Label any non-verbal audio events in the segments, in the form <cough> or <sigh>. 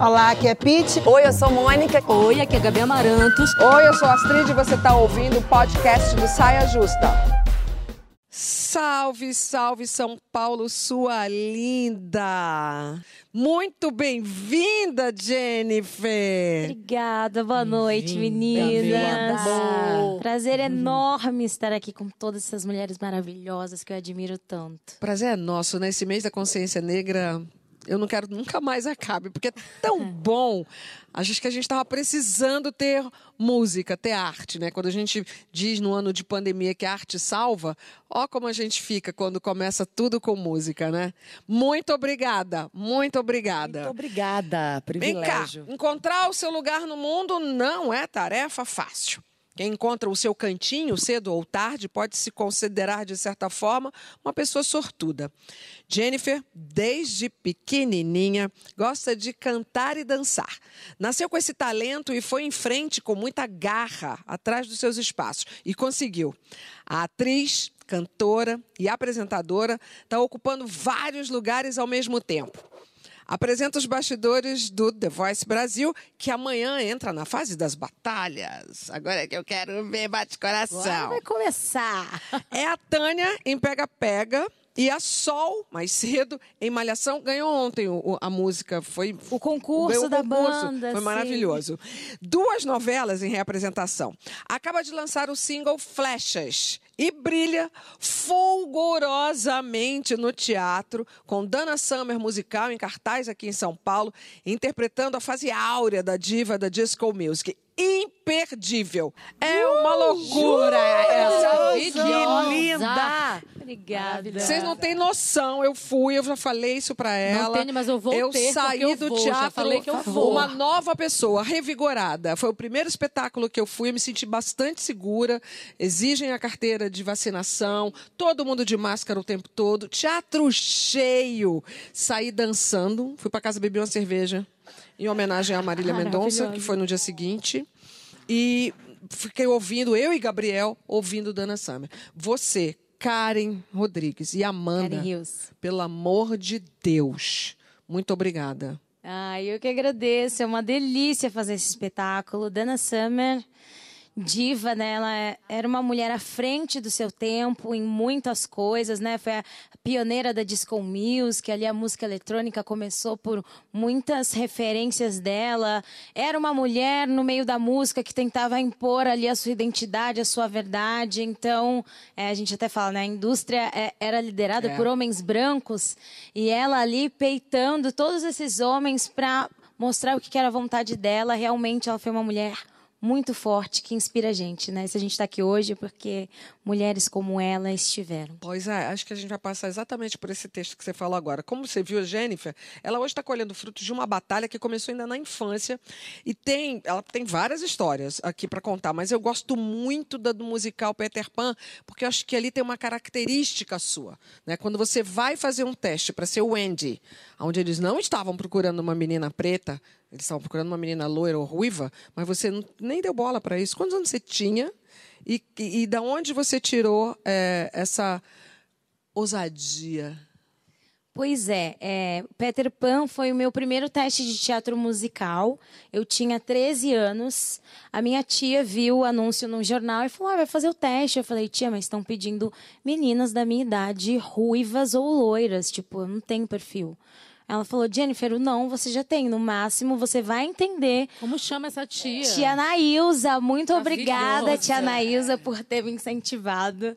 Olá, aqui é Pete. Oi, eu sou Mônica. Oi, aqui é Gabi Amarantos. Oi, eu sou Astrid e você está ouvindo o podcast do Saia Justa. Salve, salve São Paulo, sua linda! Muito bem-vinda, Jennifer! Obrigada, boa noite, meninas. Prazer enorme estar aqui com todas essas mulheres maravilhosas que eu admiro tanto. Prazer é nosso, né? Esse mês da consciência negra eu não quero nunca mais acabe, porque é tão bom. Acho que a gente estava precisando ter música, ter arte, né? Quando a gente diz no ano de pandemia que a arte salva, ó como a gente fica quando começa tudo com música, né? Muito obrigada, muito obrigada. Muito obrigada, privilégio. Vem cá, encontrar o seu lugar no mundo não é tarefa fácil. Quem encontra o seu cantinho cedo ou tarde pode se considerar, de certa forma, uma pessoa sortuda. Jennifer, desde pequenininha, gosta de cantar e dançar. Nasceu com esse talento e foi em frente com muita garra atrás dos seus espaços e conseguiu. A atriz, cantora e apresentadora está ocupando vários lugares ao mesmo tempo apresenta os bastidores do The Voice Brasil, que amanhã entra na fase das batalhas. Agora é que eu quero ver bate-coração. Vai começar. É a Tânia em Pega Pega. E a Sol, mais cedo, em Malhação, ganhou ontem o, a música. Foi o concurso o da concurso. banda. Foi sim. maravilhoso. Duas novelas em reapresentação. Acaba de lançar o single Flechas e brilha fulgurosamente no teatro, com Dana Summer musical em cartaz aqui em São Paulo, interpretando a fase áurea da diva da disco music imperdível. É uma loucura uh, essa. Que linda! Obrigada. Vocês não têm noção. Eu fui, eu já falei isso para ela. Não tenho, mas eu vou Eu ter, saí eu do vou, teatro já falei que eu vou. uma nova pessoa, revigorada. Foi o primeiro espetáculo que eu fui, eu me senti bastante segura. Exigem a carteira de vacinação, todo mundo de máscara o tempo todo, teatro cheio. Saí dançando, fui para casa beber uma cerveja em homenagem a Marília Mendonça, que foi no dia seguinte. E fiquei ouvindo, eu e Gabriel, ouvindo Dana Summer. Você, Karen Rodrigues e Amanda, Karen Rios. pelo amor de Deus, muito obrigada. Ah, eu que agradeço. É uma delícia fazer esse espetáculo. Dana Summer diva, né? Ela é, era uma mulher à frente do seu tempo em muitas coisas, né? Foi a pioneira da disco music, ali a música eletrônica começou por muitas referências dela. Era uma mulher no meio da música que tentava impor ali a sua identidade, a sua verdade. Então, é, a gente até fala, né? A indústria é, era liderada É. por homens brancos e ela ali peitando todos esses homens para mostrar o que era a vontade dela. Realmente, ela foi uma mulher muito forte que inspira a gente, né? Se a gente está aqui hoje é porque mulheres como ela estiveram. Pois é, acho que a gente vai passar exatamente por esse texto que você falou agora. Como você viu a Jennifer, ela hoje está colhendo frutos de uma batalha que começou ainda na infância e tem, ela tem várias histórias aqui para contar, mas eu gosto muito da, do musical Peter Pan, porque eu acho que ali tem uma característica sua, né? Quando você vai fazer um teste para ser o Andy, onde eles não estavam procurando uma menina preta, eles estavam procurando uma menina loira ou ruiva, mas você nem deu bola para isso. Quantos anos você tinha? E, e, e da onde você tirou é, essa ousadia? Pois é, é, Peter Pan foi o meu primeiro teste de teatro musical. Eu tinha 13 anos. A minha tia viu o anúncio num jornal e falou: ah, vai fazer o teste. Eu falei, tia, mas estão pedindo meninas da minha idade, ruivas ou loiras. Tipo, eu não tenho perfil. Ela falou, Jennifer, o não você já tem. No máximo, você vai entender Como chama essa tia? Tia Nailza, muito obrigada, tia Nailza, por ter me incentivado.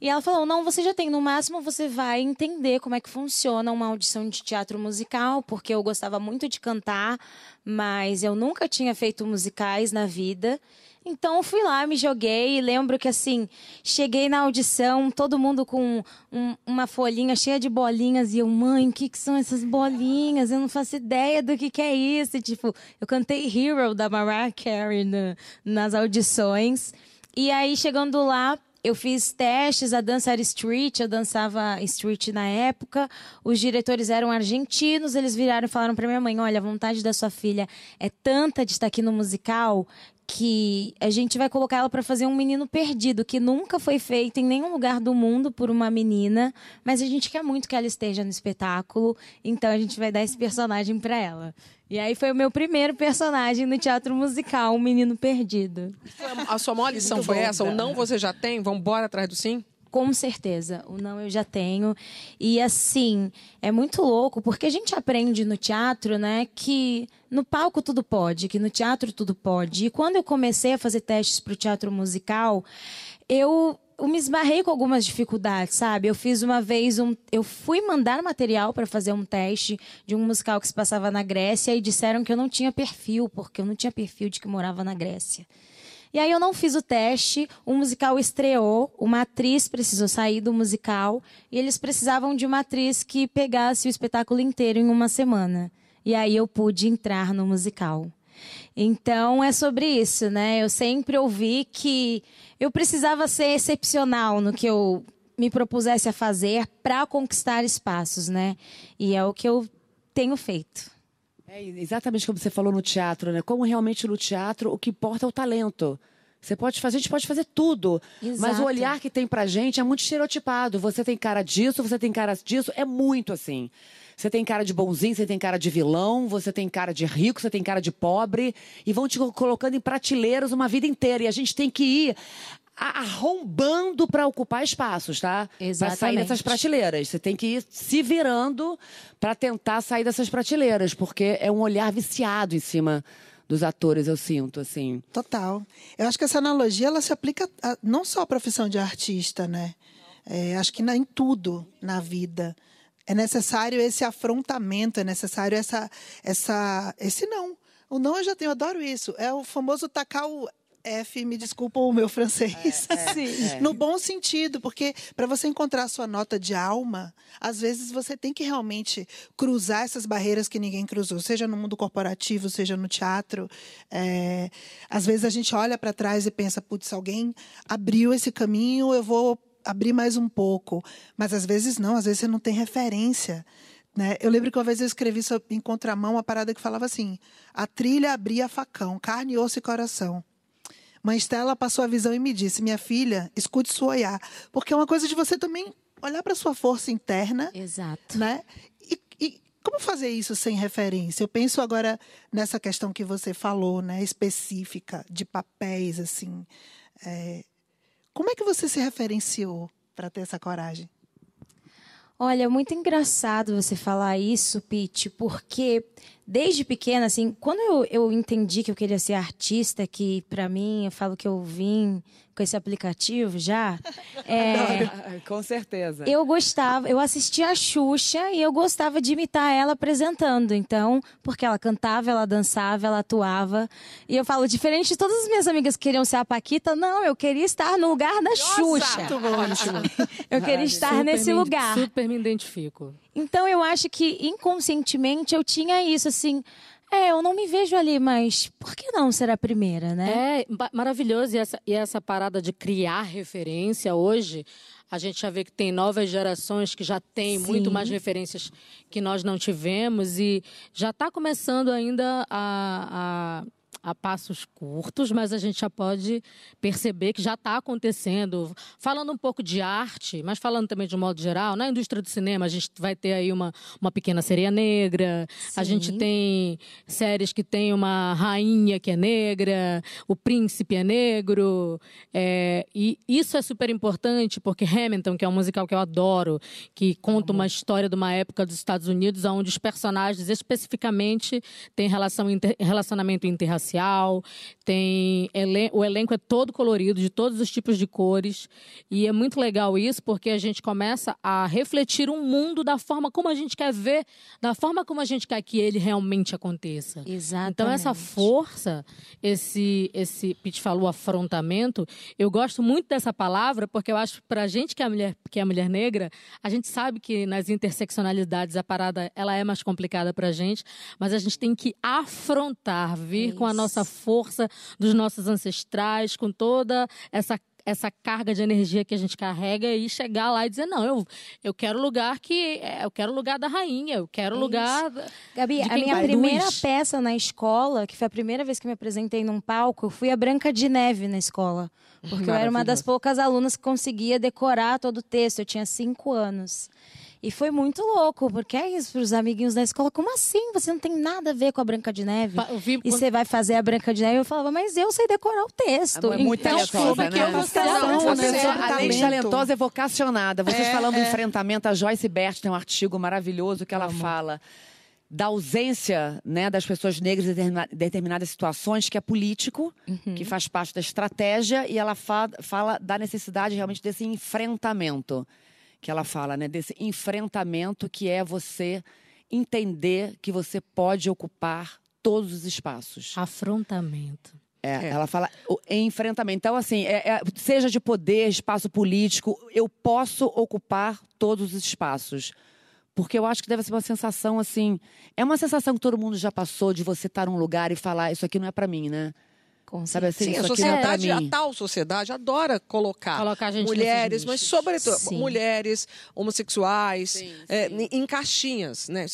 E ela falou: não, você já tem, no máximo você vai entender como é que funciona uma audição de teatro musical, porque eu gostava muito de cantar, mas eu nunca tinha feito musicais na vida. Então fui lá, me joguei lembro que assim, cheguei na audição, todo mundo com um- uma folhinha cheia de bolinhas e eu, mãe, o que, que são essas bolinhas? Eu não faço ideia do que, que é isso. E, tipo, eu cantei Hero da Mariah Carey na- nas audições. E aí, chegando lá, eu fiz testes, a dança era street, eu dançava street na época. Os diretores eram argentinos, eles viraram e falaram para minha mãe: "Olha, a vontade da sua filha é tanta de estar aqui no musical que a gente vai colocar ela para fazer um menino perdido, que nunca foi feito em nenhum lugar do mundo por uma menina, mas a gente quer muito que ela esteja no espetáculo, então a gente vai dar esse personagem para ela. E aí foi o meu primeiro personagem no teatro musical, um menino perdido. A sua maior lição foi essa? O não você já tem? Vamos embora atrás do sim? Com certeza, o não eu já tenho. E assim, é muito louco, porque a gente aprende no teatro, né, que no palco tudo pode, que no teatro tudo pode. E quando eu comecei a fazer testes para o teatro musical, eu eu me esbarrei com algumas dificuldades, sabe? Eu fiz uma vez um. Eu fui mandar material para fazer um teste de um musical que se passava na Grécia e disseram que eu não tinha perfil, porque eu não tinha perfil de que morava na Grécia. E aí eu não fiz o teste, o musical estreou, uma atriz precisou sair do musical e eles precisavam de uma atriz que pegasse o espetáculo inteiro em uma semana. E aí eu pude entrar no musical. Então é sobre isso, né? Eu sempre ouvi que eu precisava ser excepcional no que eu me propusesse a fazer para conquistar espaços, né? E é o que eu tenho feito. É exatamente como você falou no teatro, né? Como realmente no teatro o que importa é o talento. Você pode fazer, a gente pode fazer tudo, Exato. mas o olhar que tem pra gente é muito estereotipado. Você tem cara disso, você tem cara disso, é muito assim. Você tem cara de bonzinho, você tem cara de vilão, você tem cara de rico, você tem cara de pobre, e vão te colocando em prateleiras uma vida inteira. E a gente tem que ir arrombando para ocupar espaços, tá? Exatamente. Para sair dessas prateleiras. Você tem que ir se virando para tentar sair dessas prateleiras, porque é um olhar viciado em cima dos atores, eu sinto, assim. Total. Eu acho que essa analogia ela se aplica a, não só à profissão de artista, né? É, acho que na, em tudo na vida. É necessário esse afrontamento, é necessário essa, essa, esse não. O não eu já tenho, eu adoro isso. É o famoso tacar o F, me desculpa o meu francês. É, é. No bom sentido, porque para você encontrar a sua nota de alma, às vezes você tem que realmente cruzar essas barreiras que ninguém cruzou, seja no mundo corporativo, seja no teatro. É, às vezes a gente olha para trás e pensa, putz, alguém abriu esse caminho, eu vou abrir mais um pouco. Mas às vezes não, às vezes você não tem referência. Né? Eu lembro que uma vez eu escrevi em contramão uma parada que falava assim: a trilha abria facão, carne, osso e coração. Mãe Estela passou a visão e me disse: Minha filha, escute sua olhar. Porque é uma coisa de você também olhar para sua força interna. Exato. Né? E, e, como fazer isso sem referência? Eu penso agora nessa questão que você falou, né, específica, de papéis, assim. É, como é que você se referenciou para ter essa coragem? Olha, é muito engraçado você falar isso, Pete, porque desde pequena, assim, quando eu, eu entendi que eu queria ser artista, que para mim, eu falo que eu vim com esse aplicativo já. <laughs> É, <laughs> Com certeza. eu gostava, eu assistia a Xuxa e eu gostava de imitar ela apresentando. Então, porque ela cantava, ela dançava, ela atuava. E eu falo, diferente de todas as minhas amigas que queriam ser a Paquita, não, eu queria estar no lugar da Xuxa. <laughs> Eu queria estar Super nesse me- lugar. Super me identifico. Então eu acho que inconscientemente eu tinha isso, assim. É, eu não me vejo ali, mas por que não ser a primeira, né? É ma- maravilhoso. E essa, e essa parada de criar referência hoje, a gente já vê que tem novas gerações que já têm muito Sim. mais referências que nós não tivemos. E já está começando ainda a, a, a passos curtos, mas a gente já pode perceber que já está acontecendo. Falando um pouco de arte, mas falando também de um modo geral, na indústria do cinema, a gente vai ter aí uma, uma pequena sereia negra, a gente Sim. tem séries que tem uma rainha que é negra, o príncipe é negro. é, e isso é super importante, porque Hamilton, que é um musical que eu adoro, que conta uma história de uma época dos Estados Unidos, onde os personagens especificamente têm relação inter- relacionamento interracial, tem elen- o elenco é todo colorido, de todos os tipos de cores. E é muito legal isso, porque a gente começa a refletir um mundo da forma como a gente quer ver, da forma como a gente quer que ele realmente aconteça. Exatamente. Então, essa força, esse, esse Pete falou, afrontamento, eu gosto muito dessa palavra, porque eu acho que pra gente que é, mulher, que é mulher negra, a gente sabe que nas interseccionalidades a parada ela é mais complicada pra gente, mas a gente tem que afrontar, vir com a. nossa força dos nossos ancestrais, com toda essa essa carga de energia que a gente carrega e chegar lá e dizer, não, eu, eu quero lugar que. é, Eu quero lugar da rainha, eu quero É lugar. da- Gabi, a minha primeira luz. peça na escola, que foi a primeira vez que me apresentei num palco, eu fui a Branca de Neve na escola. <laughs> Porque eu era uma das poucas alunas que conseguia decorar todo o texto. Eu tinha cinco anos. E foi muito louco, porque é isso para os amiguinhos da escola. Como assim? Você não tem nada a ver com a Branca de Neve? Vi E quando- você vai fazer a Branca de Neve? Eu falava, mas eu sei decorar o texto. É muito então, talentosa, como é que né? eu vou ser Não, A aluno, né? além de talento. talentosa, é vocacionada. Vocês É, falando do é. enfrentamento, a Joyce Bert tem um artigo maravilhoso que ela fala da ausência né, das pessoas negras em determina- determinadas situações, que é político, que faz parte da estratégia, e ela fa- fala da necessidade realmente desse enfrentamento. Que ela fala, né? Desse enfrentamento que é você entender que você pode ocupar todos os espaços. Afrontamento. É, ela fala o enfrentamento. Então, assim, é- é- seja de poder, espaço político, eu posso ocupar todos os espaços. Porque eu acho que deve ser uma sensação, assim. É uma sensação que todo mundo já passou de você estar num lugar e falar: Isso aqui não é pra mim, né? Com Sabe assim? Sim, a é sociedade, a mim. tal sociedade adora colocar, Colocar a gente mulheres, mas sobretudo Sim. mulheres, homossexuais, é, em- caixinhas, né?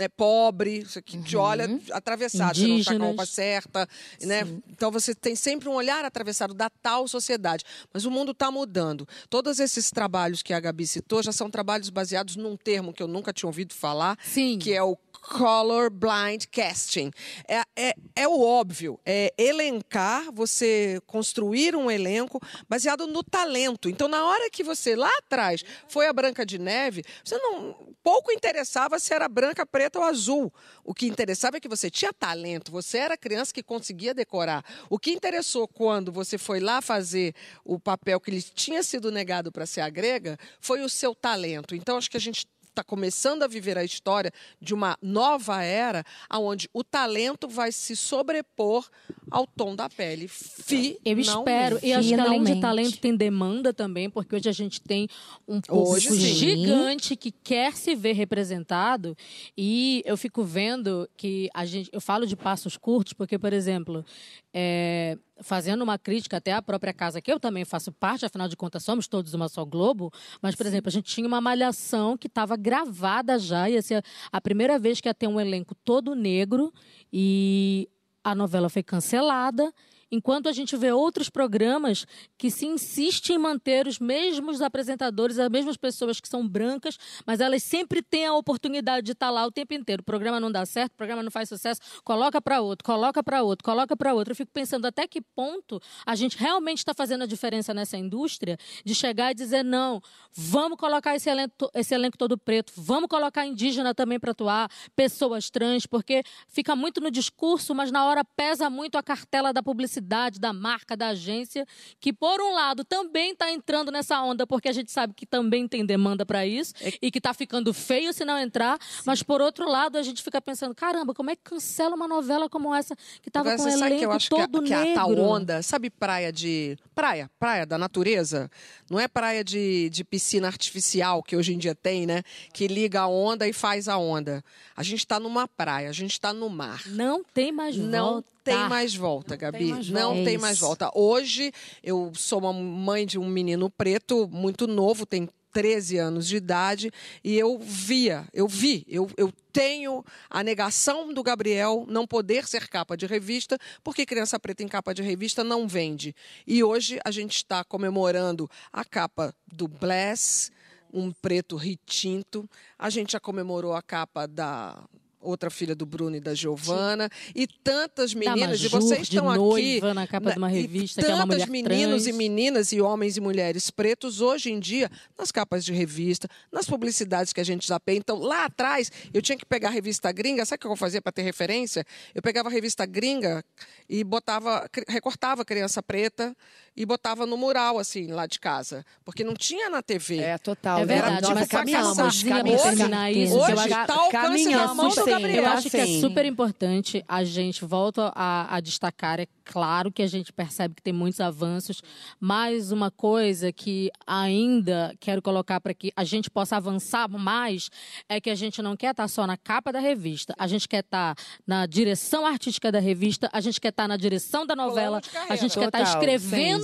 É pobre, isso aqui te olha atravessado, você não está com a Indígenas. roupa certa, né? Então você tem sempre um olhar atravessado da tal sociedade. Mas o mundo está mudando. Todos esses trabalhos que a Gabi citou já são trabalhos baseados num termo que eu nunca tinha ouvido falar, Sim. que é o color blind casting. É, é, é o óbvio, é elencar, você construir um elenco baseado no talento. Então, na hora que você lá atrás foi a Branca de Neve, você não pouco interessava se era branca, preta ou azul. O que interessava é que você tinha talento, você era criança que conseguia decorar. O que interessou quando você foi lá fazer o papel que lhe tinha sido negado para ser a grega foi o seu talento. Então, acho que a gente está começando a viver a história de uma nova era, onde o talento vai se sobrepor ao tom da pele. Finalmente. Eu espero. E acho que além de talento, tem demanda também, porque hoje a gente tem um público gigante que quer se ver representado. E eu fico vendo que a gente. Eu falo de passos curtos, porque, por exemplo, é, fazendo uma crítica até à própria casa, que eu também faço parte, afinal de contas, somos todos uma só Globo. Mas, por exemplo, a gente tinha uma malhação que estava gravada já, ia ser a primeira vez que ia ter um elenco todo negro. E a novela foi cancelada. Enquanto a gente vê outros programas que se insistem em manter os mesmos apresentadores, as mesmas pessoas que são brancas, mas elas sempre têm a oportunidade de estar lá o tempo inteiro. O programa não dá certo, o programa não faz sucesso, coloca para outro, coloca para outro, coloca para outro. Eu fico pensando até que ponto a gente realmente está fazendo a diferença nessa indústria de chegar e dizer não, vamos colocar esse elenco, esse elenco todo preto, vamos colocar indígena também para atuar, pessoas trans, porque fica muito no discurso, mas na hora pesa muito a cartela da publicidade, da marca, da agência, que por um lado também está entrando nessa onda, porque a gente sabe que também tem demanda para isso e que está ficando feio se não entrar, mas por outro lado a gente fica pensando, caramba, como é que cancela uma novela como essa que estava com um elenco que eu acho que a, todo que a negro? tal onda, sabe praia de. Praia, praia da natureza? Não é praia de, de piscina artificial que hoje em dia tem, né? Que liga a onda e faz a onda. A gente está numa praia, a gente está no mar. Não tem mais Não volta. Tem mais volta, Gabi. mais não tem É mais volta. Hoje, eu sou uma mãe de um menino preto, muito novo, tem 13 anos de idade, e eu via, eu vi, eu, eu tenho a negação do Gabriel não poder ser capa de revista, porque criança preta em capa de revista não vende. E hoje a gente está comemorando a capa do Bless, um preto ritinto. A gente já comemorou a capa da outra filha do Bruno e da Giovana e tantas meninas e Majur, vocês estão aqui na capa de uma e revista, que é uma tantas mulher meninos trans. e meninas e homens e mulheres pretos hoje em dia nas capas de revista, nas publicidades que a gente já tem. Então, lá atrás, eu tinha que pegar a revista gringa, sabe o que eu fazia para ter referência? Eu pegava a revista gringa e botava, recortava criança preta e botava no mural, assim, lá de casa. Porque não tinha na TV. É, total. É verdade, Nossa, mas caminhamos, caminhamos. terminar isso, Hoje que eu acho- tá alcance caminhamos, mão do Gabriel. Eu acho que é super importante a gente, volto a, a destacar, é claro que a gente percebe que tem muitos avanços, mas uma coisa que ainda quero colocar para que a gente possa avançar mais é que a gente não quer estar só na capa da revista, a gente quer estar na direção artística da revista, a gente quer estar na direção da novela, a gente quer estar Total,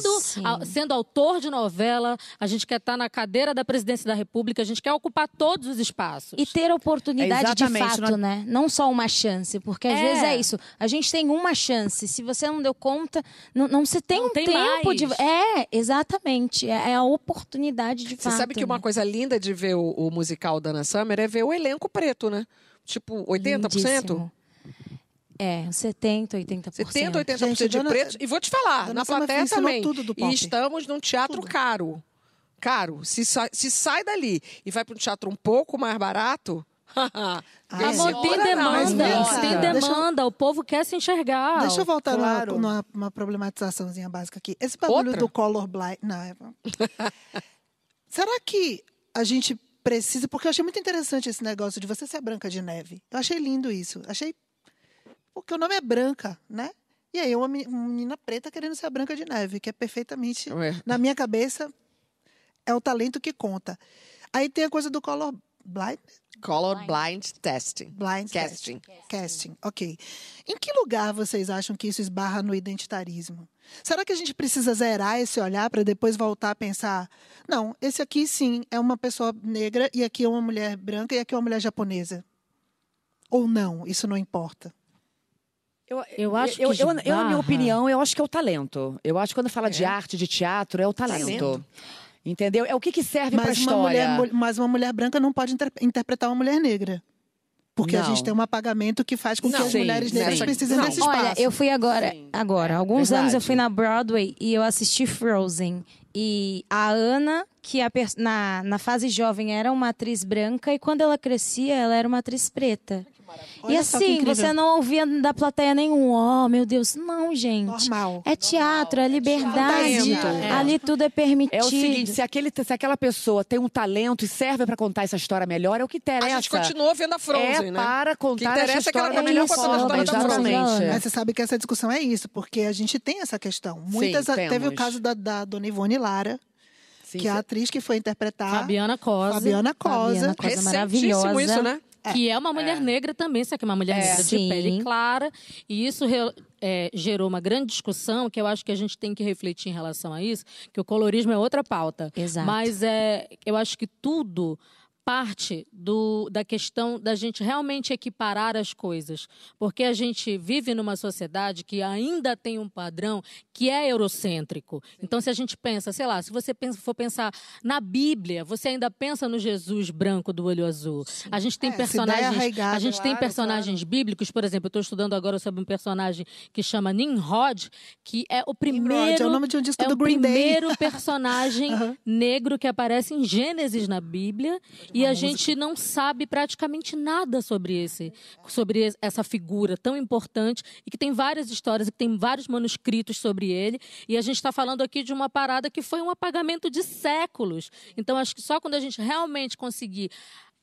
escrevendo a- sendo autor de novela, a gente quer estar na cadeira da presidência da República, a gente quer ocupar todos os espaços. E ter oportunidade de Exatamente, fato, não- né? Não só uma chance, porque às É. vezes é isso. A gente tem uma chance. Se você não deu conta, não, não se tem Não um tem tempo mais. de. É, exatamente. É, é a oportunidade de Você fato. sabe que uma né? coisa linda de ver o, o musical da Ana Summer é ver o elenco preto, né? Tipo, 80%? Lindíssimo. É, 70, 80%. 70, 80% Gente, de dona- pretos. E vou te falar, na plateia também. tudo. E estamos num teatro caro. Caro. Se, sa- se sai dali e vai para um teatro um pouco mais barato. <laughs> Amor, Amor, tem não. demanda, cá. tem eu- demanda, o povo quer se enxergar. Deixa eu voltar numa- claro. numa, numa problematizaçãozinha básica aqui. Esse bagulho Outra? do color blind. Não, é... <laughs> Será que a gente precisa. Porque eu achei muito interessante esse negócio de você ser a Branca de Neve. Eu achei lindo isso. Achei. Porque o nome é Branca, né? E aí, uma meni- uma menina preta querendo ser a Branca de Neve, que é perfeitamente. Ué. Na minha cabeça, é o talento que conta. Aí tem a coisa do color blind. Color blind testing. Blind Casting. Casting, ok. Em que lugar vocês acham que isso esbarra no identitarismo? Será que a gente precisa zerar esse olhar para depois voltar a pensar? Não, esse aqui sim é uma pessoa negra e aqui é uma mulher branca e aqui é uma mulher japonesa. Ou não, isso não importa. Eu, Eu acho eu, que eu, eu, na minha opinião, eu acho que é o talento. Eu acho que quando fala de arte, de teatro, é o talento. Talento. Entendeu? É o que, que serve uma, história. mulher, mu- mas uma mulher branca não pode inter- interpretar uma mulher negra. Porque a Não. gente tem um apagamento que faz com que Não, as sim, mulheres negras sim. precisem Não. desse espaço. Olha, eu fui agora, Sim. agora, alguns Verdade. anos eu fui na Broadway e eu assisti Frozen. E a Ana, que a pers- na, na fase jovem era uma atriz branca, e quando ela crescia, ela era uma atriz preta. E Olha assim, você não ouvia da plateia nenhum, oh meu Deus, não, gente. Normal. É teatro, é liberdade. Talento. Ali tudo é permitido. É o seguinte, se, aquele, se aquela pessoa tem um talento e serve pra contar essa história melhor, é o que interessa. A gente continua vendo a Frozen, é né? para O que contar essa interessa é que ela história tá melhor isso, contando a história da Frozen. Exatamente. Mas você sabe que essa discussão é isso, porque a gente tem essa questão. Muitas, teve o caso da, da dona Ivone Lara, Sim, que é a atriz que foi interpretar Fabiana Cosa. Fabiana Cosa. Fabiana Cosa Recentíssimo maravilhosa. isso, né? <laughs> Que é uma mulher negra também, só que é uma mulher É. negra de Sim. pele clara. E isso é, gerou uma grande discussão, que eu acho que a gente tem que refletir em relação a isso, que o colorismo é outra pauta. Exato. Mas é, eu acho que tudo parte do, da questão da gente realmente equiparar as coisas. Porque a gente vive numa sociedade que ainda tem um padrão que é eurocêntrico. Então, se a gente pensa, sei lá, se você pensa- for pensar na Bíblia, você ainda pensa no Jesus branco do olho azul. A gente tem É, personagens, a gente tem claro, personagens bíblicos, por exemplo, eu estou estudando agora sobre um personagem que chama Nimrod, que é o primeiro é o nome de um disco é do Green Day. primeiro <laughs> personagem negro que aparece em Gênesis na Bíblia e a gente não sabe praticamente nada sobre esse, sobre es- essa figura tão importante e que tem várias histórias e que tem vários manuscritos sobre ele e a gente está falando aqui de uma parada que foi um apagamento de séculos. Então acho que só quando a gente realmente conseguir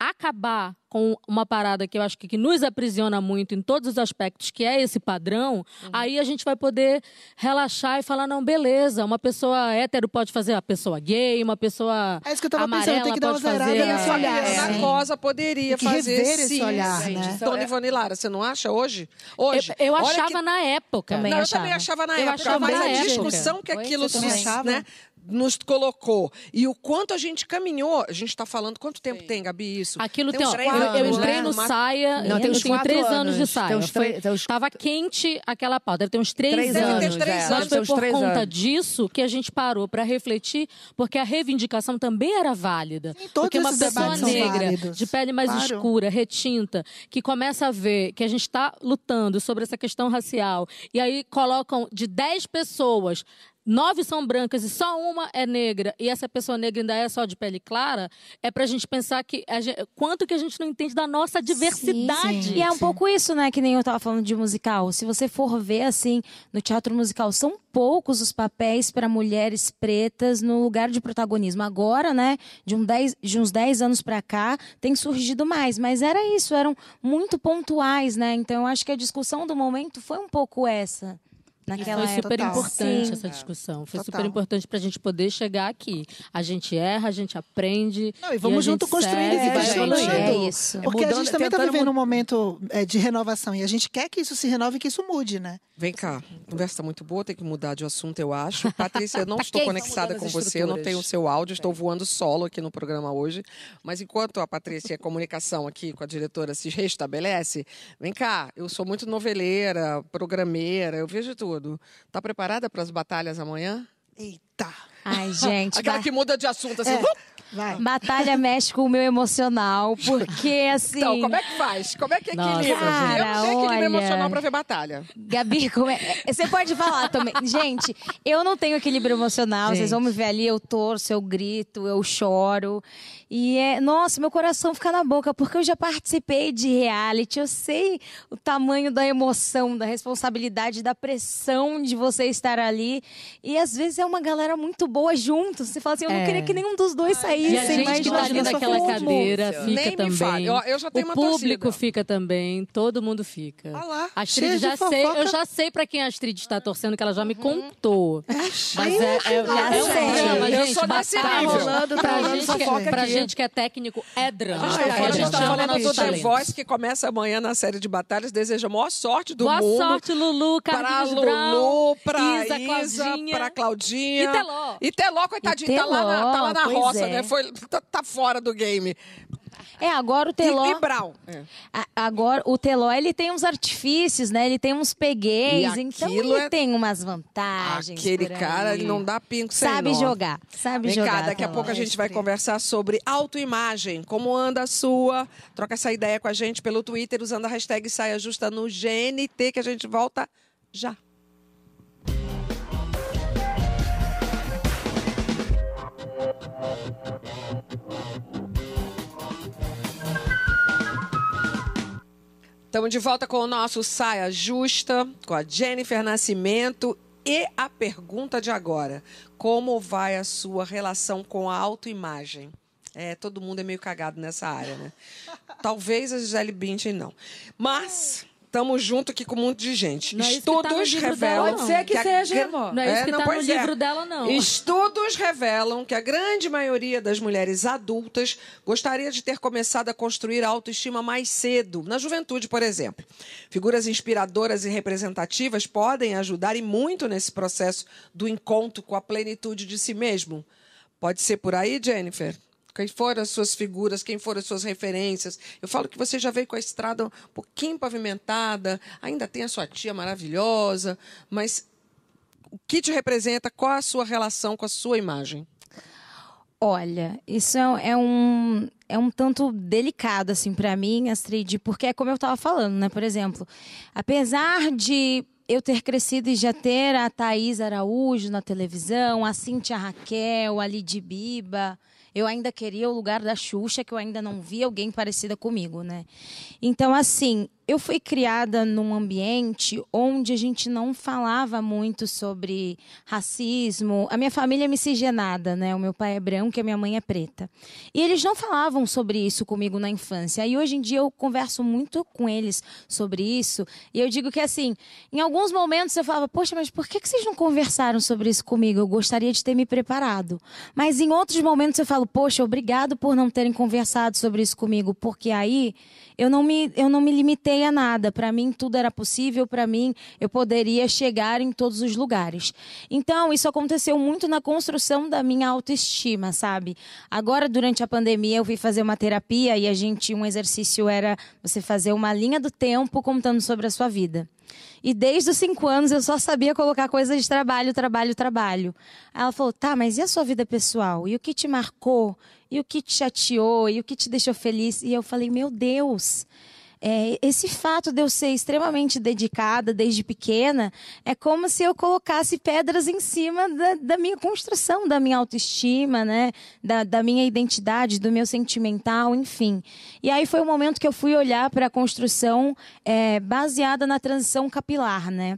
acabar com uma parada que eu acho que, que nos aprisiona muito em todos os aspectos, que é esse padrão, Uhum. aí a gente vai poder relaxar e falar, não, beleza, uma pessoa hétero pode fazer a pessoa gay, uma pessoa É isso que eu tava amarela pensando, tem que dar uma pode zerada fazer... nesse a- olhar, é, Ana Sim. Cosa poderia Tem que fazer rever esse sim. olhar, gente. né? Dona Ivone Lara, você não acha hoje? Hoje. Eu, eu achava que- na época. Também não, eu achava. também achava na Eu época, achava mas na a época. discussão que Oi, aquilo também se- né, nos colocou e o quanto a gente caminhou. A gente está falando quanto tempo tem, Gabi, isso? Aquilo Tem tem, eu, entrei né? no Uma- saia, Não, tem uns tenho quatro três anos, anos. de saia. Tem uns Foi- Tava quente aquela pauta, deve ter uns três, Três anos. Deve ter três é. anos. Mas foi por três conta anos. disso que a gente parou para refletir, porque a reivindicação também era válida. Sim, todos porque uma pessoa negra, de pele mais Claro. escura, retinta, que começa a ver que a gente está lutando sobre essa questão racial, e aí colocam de 10 pessoas. Nove são brancas e só uma é negra, e essa pessoa negra ainda é só de pele clara, é pra gente pensar que a gente- quanto que a gente não entende da nossa diversidade. sim. E é um pouco isso, né, que nem eu tava falando de musical. Se você for ver assim, no teatro musical, são poucos os papéis para mulheres pretas no lugar de protagonismo. Agora, né, de, um dez, de uns 10 anos para cá, tem surgido mais, mas era isso, eram muito pontuais, né? Então eu acho que a discussão do momento foi um pouco essa. E naquela foi super Total. importante Sim. essa discussão. Foi Total. super importante pra gente poder chegar aqui. A gente erra, a gente aprende. Não, e vamos a junto construindo segue, e evoluindo. É isso. Porque a mudando, gente também está vivendo um momento é, de renovação e a gente quer que isso se renove e que isso mude, né? Vem cá, a conversa está muito boa, tem que mudar de assunto, eu acho. <laughs> Patrícia, eu não estou quem? conectada Tá com você, eu não tenho o seu áudio, estou voando solo aqui no programa hoje. Mas enquanto a Patrícia, a comunicação aqui com a diretora se restabelece, vem cá, eu sou muito noveleira, programeira, eu vejo tudo. Tá preparada para as batalhas amanhã? Eita! Ai, gente. <laughs> Aquela ba- que muda de assunto assim. É. Vai. Batalha mexe com o meu emocional, <laughs> porque assim. Então, como é que faz? Como é que Nossa, equilibra? eu não tenho cara, equilíbrio olha. emocional para ver batalha. Gabi, como é- é, você pode falar também. <laughs> Gente, eu não tenho equilíbrio emocional. Vocês vão me ver ali, eu torço, eu grito, eu choro. E é, nossa, meu coração fica na boca, porque eu já participei de reality, eu sei o tamanho da emoção, da responsabilidade, da pressão de você estar ali. E às vezes é uma galera muito boa junto. Você fala assim, eu não É. queria que nenhum dos dois saísse. E a gente mas que tá ali naquela como. cadeira Nem fica me também. Eu- eu já tenho o uma público torcida. fica também, todo mundo fica. Ah lá, Astrid já sei, eu já sei pra quem a Astrid está torcendo, que ela já me contou. Mas cheio é, é, Já é um drama, Eu gente. sou desse nível. rolando, tá pra, rolando gente fofoca é, pra aqui. Gente que é técnico, é drama. Porque agora a gente está falando do The. Voice, que começa amanhã na série de batalhas. Deseja a maior sorte do Boa mundo. sorte, Lulu, Pra Carlinhos Lulu, Brown, pra Isa, Isa, Claudinha. pra Claudinha. E Teló. E Teló, coitadinho, E tá lá na, tá lá na Teló, roça, é. né? Foi, tá, tá fora do game. É, agora o Teló. e Brown. É. A- Agora, o Teló, ele tem uns artifícios, né? Ele tem uns pegueis, E então aquilo ele é- tem umas vantagens. Aquele por cara, ele não dá pinco sem Sabe nó. jogar, sabe Vem jogar. cá, daqui a pouco a gente vai conversar sobre autoimagem. Como anda a sua? Troca essa ideia com a gente pelo Twitter usando a hashtag Saia Justa no GNT, que a gente volta já. Estamos de volta com o nosso Saia Justa, com a Jennifer Nascimento. E a pergunta de agora: como vai a sua relação com a autoimagem? É, todo mundo é meio cagado nessa área, né? Talvez a Gisele Bündchen não. Mas estamos junto aqui com um monte de gente. Não é isso que tá no Estudos livro revelam dela, não. Pode ser que a seja, amor. Não é isso que tá no é. livro dela, não. Estudos revelam que a grande maioria das mulheres adultas gostaria de ter começado a construir a autoestima mais cedo, na juventude, por exemplo. Figuras inspiradoras e representativas podem ajudar e muito nesse processo do encontro com a plenitude de si mesmo. Pode ser por aí, Jennifer? Quem foram as suas figuras, quem foram as suas referências? Eu falo que você já veio com a estrada um pouquinho pavimentada, ainda tem a sua tia maravilhosa, mas o que te representa? Qual a sua relação com a sua imagem? Olha, isso é, é um é um tanto delicado assim para mim, Astrid, porque é como eu estava falando, né? Por exemplo, apesar de eu ter crescido e já ter a Thaís Araújo na televisão, a Cíntia Raquel, a Lid Biba, eu ainda queria o lugar da Xuxa, que eu ainda não vi alguém parecida comigo, né? Então, assim, eu fui criada num ambiente onde a gente não falava muito sobre racismo. A minha família é miscigenada, né? O meu pai é branco e a minha mãe é preta. E eles não falavam sobre isso comigo na infância. E hoje em dia eu converso muito com eles sobre isso. E eu digo que, assim, em alguns momentos eu falava, poxa, mas por que que vocês não conversaram sobre isso comigo? Eu gostaria de ter me preparado. Mas em outros momentos eu falo, poxa, obrigado por não terem conversado sobre isso comigo, porque aí eu não me, eu não me limitei a nada. Para mim, tudo era possível. Para mim, eu poderia chegar em todos os lugares. Então, isso aconteceu muito na construção da minha autoestima, sabe? Agora, durante a pandemia, eu fui fazer uma terapia e a gente, um exercício era você fazer uma linha do tempo contando sobre a sua vida. E desde os cinco anos eu só sabia colocar coisas de trabalho, trabalho, trabalho. Aí ela falou: tá, mas e a sua vida pessoal? E o que te marcou? E o que te chateou? E o que te deixou feliz? E eu falei: meu Deus. É, esse fato de eu ser extremamente dedicada desde pequena é como se eu colocasse pedras em cima da, da minha construção, da minha autoestima, né? Da, da minha identidade, do meu sentimental, enfim. E aí foi o momento que eu fui olhar para a construção é, baseada na transição capilar, né?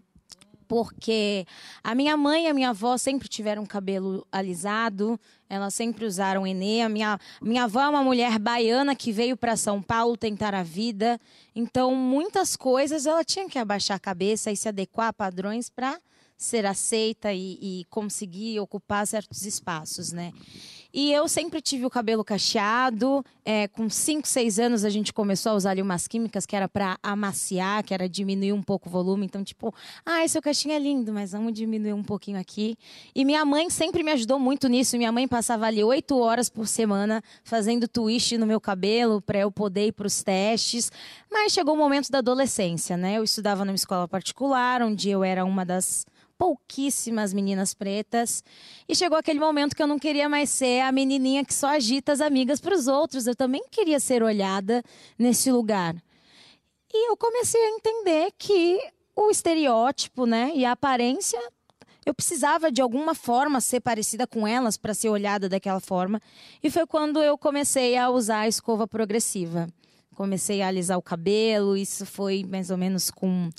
Porque a minha mãe e a minha avó sempre tiveram cabelo alisado, elas sempre usaram enê. A minha, minha avó é uma mulher baiana que veio para São Paulo tentar a vida, então muitas coisas ela tinha que abaixar a cabeça e se adequar a padrões para ser aceita e, e conseguir ocupar certos espaços, né? E eu sempre tive o cabelo cacheado. É, com 5, 6 anos a gente começou a usar ali umas químicas que era para amaciar, que era diminuir um pouco o volume. Então, tipo, ah, seu cachinho é lindo, mas vamos diminuir um pouquinho aqui. E minha mãe sempre me ajudou muito nisso. Minha mãe passava ali 8 horas por semana fazendo twist no meu cabelo para eu poder ir para os testes. Mas chegou o momento da adolescência, né? Eu estudava numa escola particular, onde eu era uma das pouquíssimas meninas pretas. E chegou aquele momento que eu não queria mais ser a menininha que só agita as amigas para os outros. Eu também queria ser olhada nesse lugar. E eu comecei a entender que o estereótipo, né, e a aparência, eu precisava de alguma forma ser parecida com elas para ser olhada daquela forma. E foi quando eu comecei a usar a escova progressiva. Comecei a alisar o cabelo, isso foi mais ou menos com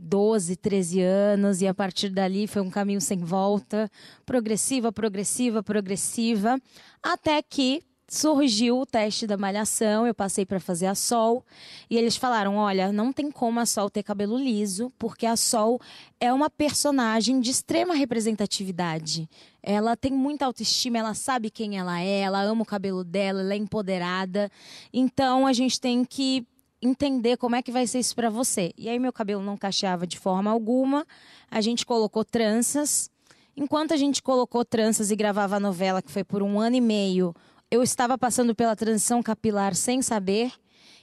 12, 13 anos, e a partir dali foi um caminho sem volta, progressiva, progressiva, progressiva, até que surgiu o teste da malhação, eu passei para fazer a Sol, e eles falaram: olha, não tem como a Sol ter cabelo liso, porque a Sol é uma personagem de extrema representatividade. Ela tem muita autoestima, ela sabe quem ela é, ela ama o cabelo dela, ela é empoderada. Então a gente tem que entender como é que vai ser isso para você. E aí meu cabelo não cacheava de forma alguma. A gente colocou tranças. Enquanto a gente colocou tranças e gravava a novela, que foi por um ano e meio, eu estava passando pela transição capilar sem saber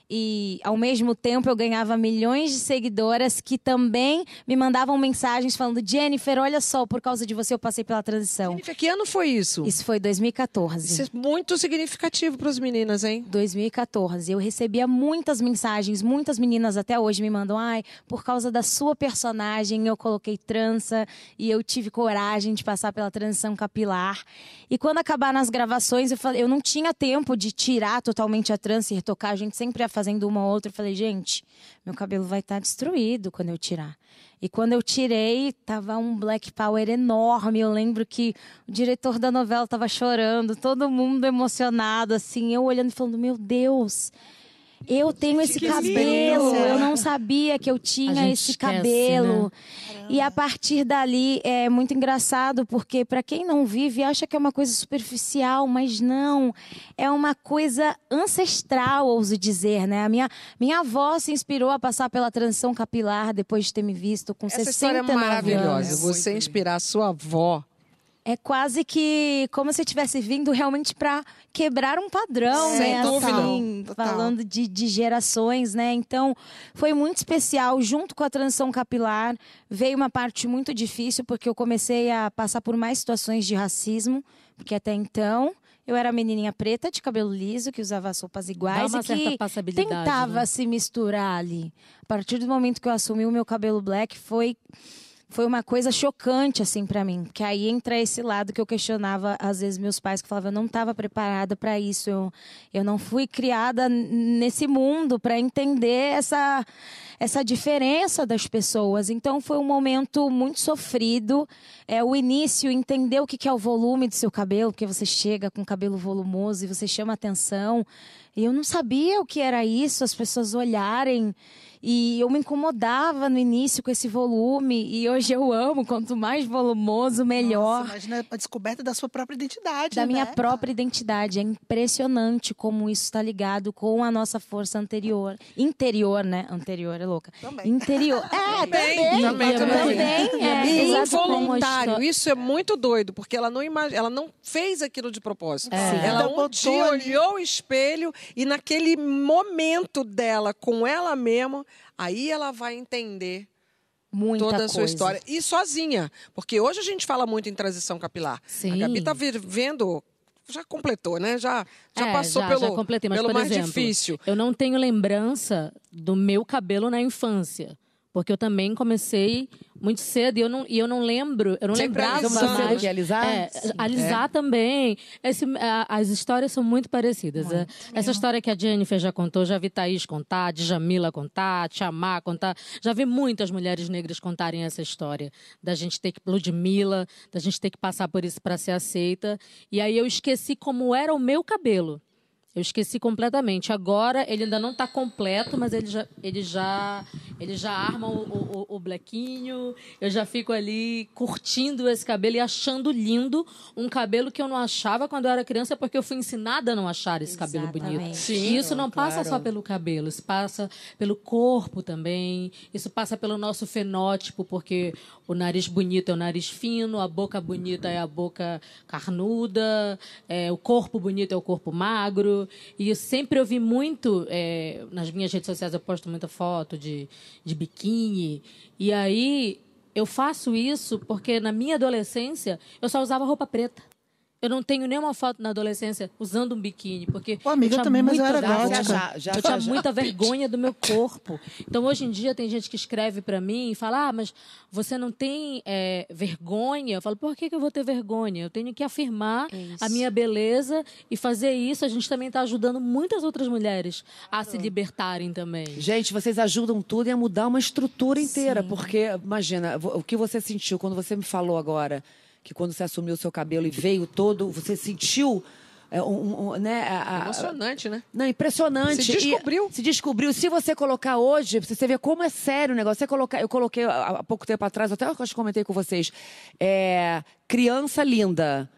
e ao mesmo tempo eu ganhava milhões de seguidoras que também me mandavam mensagens falando: Jennifer, olha só, por causa de você eu passei pela transição. Jennifer, que ano foi isso? Isso foi 2014. Isso é muito significativo para as meninas, hein? 2014. Eu recebia muitas mensagens, muitas meninas até hoje me mandam: ai, por causa da sua personagem eu coloquei trança e eu tive coragem de passar pela transição capilar. E quando acabar nas gravações, eu falei, eu não tinha tempo de tirar totalmente a trança e retocar, a gente sempre ia fazendo uma ou outra. Eu falei, gente, meu cabelo vai estar tá destruído quando eu tirar. E quando eu tirei, tava um black power enorme. Eu lembro que o diretor da novela tava chorando, todo mundo emocionado, assim, eu olhando e falando, meu Deus, eu tenho esse cabelo, eu não sabia que eu tinha esse esquece, cabelo. Né? E a partir dali é muito engraçado porque para quem não vive acha que é uma coisa superficial, mas não, é uma coisa ancestral, ouso dizer, né? A minha minha avó se inspirou a passar pela transição capilar depois de ter me visto com Essa 69 história é maravilhosa. Anos. Você inspirar a sua avó é quase que como se eu tivesse vindo realmente para quebrar um padrão, Sem né? Dúvida. Assim, falando de, de gerações, né? Então, foi muito especial. Junto com a transição capilar, veio uma parte muito difícil, porque eu comecei a passar por mais situações de racismo, porque até então eu era menininha preta de cabelo liso que usava sopas iguais Dá uma e que tentava né? se misturar ali. A partir do momento que eu assumi o meu cabelo black foi foi uma coisa chocante assim para mim, que aí entra esse lado que eu questionava às vezes meus pais que falavam eu não estava preparada para isso, eu, eu não fui criada nesse mundo para entender essa essa diferença das pessoas. Então foi um momento muito sofrido. É o início, entender o que é o volume do seu cabelo, porque você chega com cabelo volumoso e você chama atenção. E eu não sabia o que era isso, as pessoas olharem e eu me incomodava no início com esse volume. E hoje eu amo. Quanto mais volumoso, melhor. Nossa, imagina a descoberta da sua própria identidade. Da né? minha própria identidade. É impressionante como isso está ligado com a nossa força anterior. Interior, né? Anterior é louca. Também. Interior. É, Também, também. também, também. Também, é. E como involuntário. Isso é muito doido, porque ela não imag... ela não fez aquilo de propósito. É. Ela um dia olhou o espelho e naquele momento dela com ela mesma, aí ela vai entender Muita toda a coisa. sua história. E sozinha. Porque hoje a gente fala muito em transição capilar. Sim. A Gabi tá vivendo. Já completou, né? Já, já É, passou já, pelo, já completei, mas, pelo mais exemplo, difícil. Eu não tenho lembrança do meu cabelo na infância. Porque eu também comecei muito cedo e eu não, e eu não lembro, eu não Sempre lembrava alisando. Você mais. que alisar? É, alisar também. Esse, a- as histórias são muito parecidas. é. Essa história que a Jennifer já contou, já vi Thaís contar, Djamila contar, Tiamá contar. Já vi muitas mulheres negras contarem essa história. Da gente ter que, Ludmilla, da gente ter que passar por isso para ser aceita. E aí eu esqueci como era o meu cabelo. Eu esqueci completamente. Agora ele ainda não está completo, mas ele já, ele já Eles já armam o, o, o blequinho, eu já fico ali curtindo esse cabelo e achando lindo um cabelo que eu não achava quando eu era criança, porque eu fui ensinada a não achar esse cabelo bonito. Exatamente. Sim, e isso não passa claro. só pelo cabelo, isso passa pelo corpo também, isso passa pelo nosso fenótipo, porque o nariz bonito é o nariz fino, a boca bonita é a boca carnuda, é, o corpo bonito é o corpo magro. E eu sempre ouvi muito, é, nas minhas redes sociais eu posto muita foto de, de biquíni, e aí eu faço isso porque na minha adolescência eu só usava roupa preta. Eu não tenho nenhuma foto na adolescência usando um biquíni, porque Pô, amiga, eu tinha também, mas eu muita era vergonha. gótica. Já, já, eu tinha já. muita vergonha do meu corpo. Então, hoje em dia, tem gente que escreve para mim e fala: Ah, mas você não tem é, vergonha? Eu falo: Por que, que eu vou ter vergonha? Eu tenho que afirmar a minha beleza e fazer isso. A gente também está ajudando muitas outras mulheres a se libertarem também. Gente, vocês ajudam tudo e a mudar uma estrutura inteira. Porque, imagina, o que você sentiu quando você me falou agora, que quando você assumiu o seu cabelo e veio todo, você sentiu. é, um, um, né, a- a- Emocionante, né? Não, impressionante. Se descobriu. E, se descobriu. Se você colocar hoje, você vê como é sério o negócio. Você colocar, eu coloquei há há pouco tempo atrás, até acho que comentei com vocês. É, criança linda.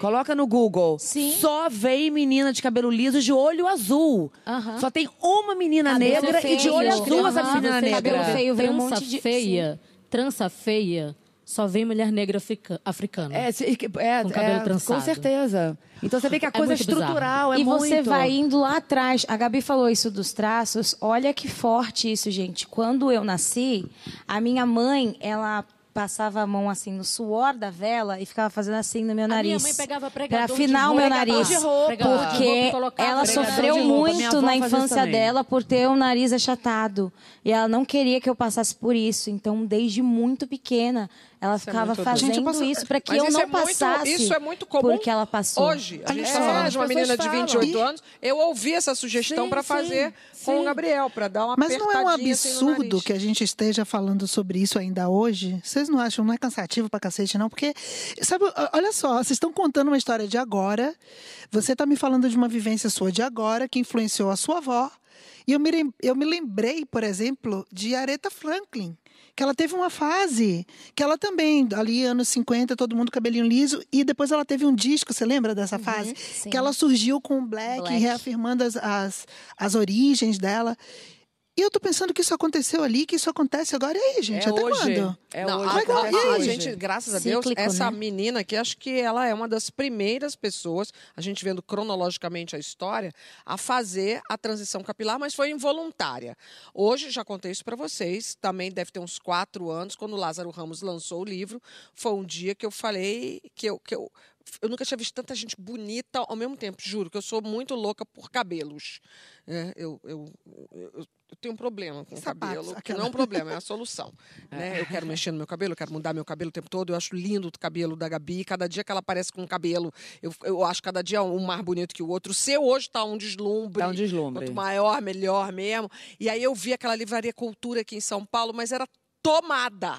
Coloca no Google. Sim. Só vem menina de cabelo liso de olho azul. Só tem uma menina Cabelo negra e de feio. olho azul essa Aham, menina negra. cabelo feio, um monte de- feia, trança feia, só vem mulher negra africa- africana. É, se- é, Com cabelo é, trançado. Com certeza. Então você vê que a É coisa é muito bizarro. estrutural, é e muito. você vai indo lá atrás. A Gabi falou isso dos traços. Olha que forte isso, gente. Quando eu nasci, a minha mãe, ela passava a mão assim no suor da vela e ficava fazendo assim no meu A nariz. minha mãe pegava pregador Pra afinar de o meu nariz. de roupa. E Porque ela sofreu muito na infância dela por ter o nariz achatado. E ela não queria que eu passasse por isso. Então, desde muito pequena, ela Isso é ficava muito fazendo Gente, isso para que Mas eu isso não é muito- passasse. isso é muito comum Porque ela passou. Hoje, a gente É, está falando as de uma menina de falam. 28 anos. Eu ouvi essa sugestão Sim, para sim, fazer com sim. o Gabriel, para dar uma Mas não é um assim absurdo nariz. que a gente esteja falando sobre isso ainda hoje? Vocês não acham? Não é cansativo pra cacete, não? Porque, sabe, olha só, vocês estão contando uma história de agora. Você tá me falando de uma vivência sua de agora, que influenciou a sua avó. E eu me, eu me lembrei, por exemplo, de Aretha Franklin. Que ela teve uma fase, que ela também, ali anos 50, todo mundo cabelinho liso, e depois ela teve um disco, você lembra dessa fase? sim. Que ela surgiu com o Black, Black. reafirmando as, as, as origens dela. E eu tô pensando que isso aconteceu ali, que isso acontece agora. E aí, gente? É Até hoje. quando? É Não, hoje. a, a- a gente, graças a Deus, Cíclico, essa né? menina aqui, acho que ela é uma das primeiras pessoas, a gente vendo cronologicamente a história, a fazer a transição capilar, mas foi involuntária. Hoje, já contei isso para vocês, também deve ter uns quatro anos, quando o Lázaro Ramos lançou o livro, foi um dia que eu falei que eu. Que eu eu nunca tinha visto tanta gente bonita ao mesmo tempo, juro, que eu sou muito louca por cabelos. É, eu, eu, eu, eu tenho um problema com Sapatos, cabelo, que aquela. não é um problema, é a solução. <laughs> né? Eu quero mexer no meu cabelo, eu quero mudar meu cabelo o tempo todo. Eu acho lindo o cabelo da Gabi. Cada dia que ela aparece com um cabelo, eu, eu acho cada dia um mais bonito que o outro. O seu hoje está um deslumbre. Tá um deslumbre. Quanto maior, melhor mesmo. E aí eu vi aquela livraria Cultura aqui em São Paulo, mas era tomada.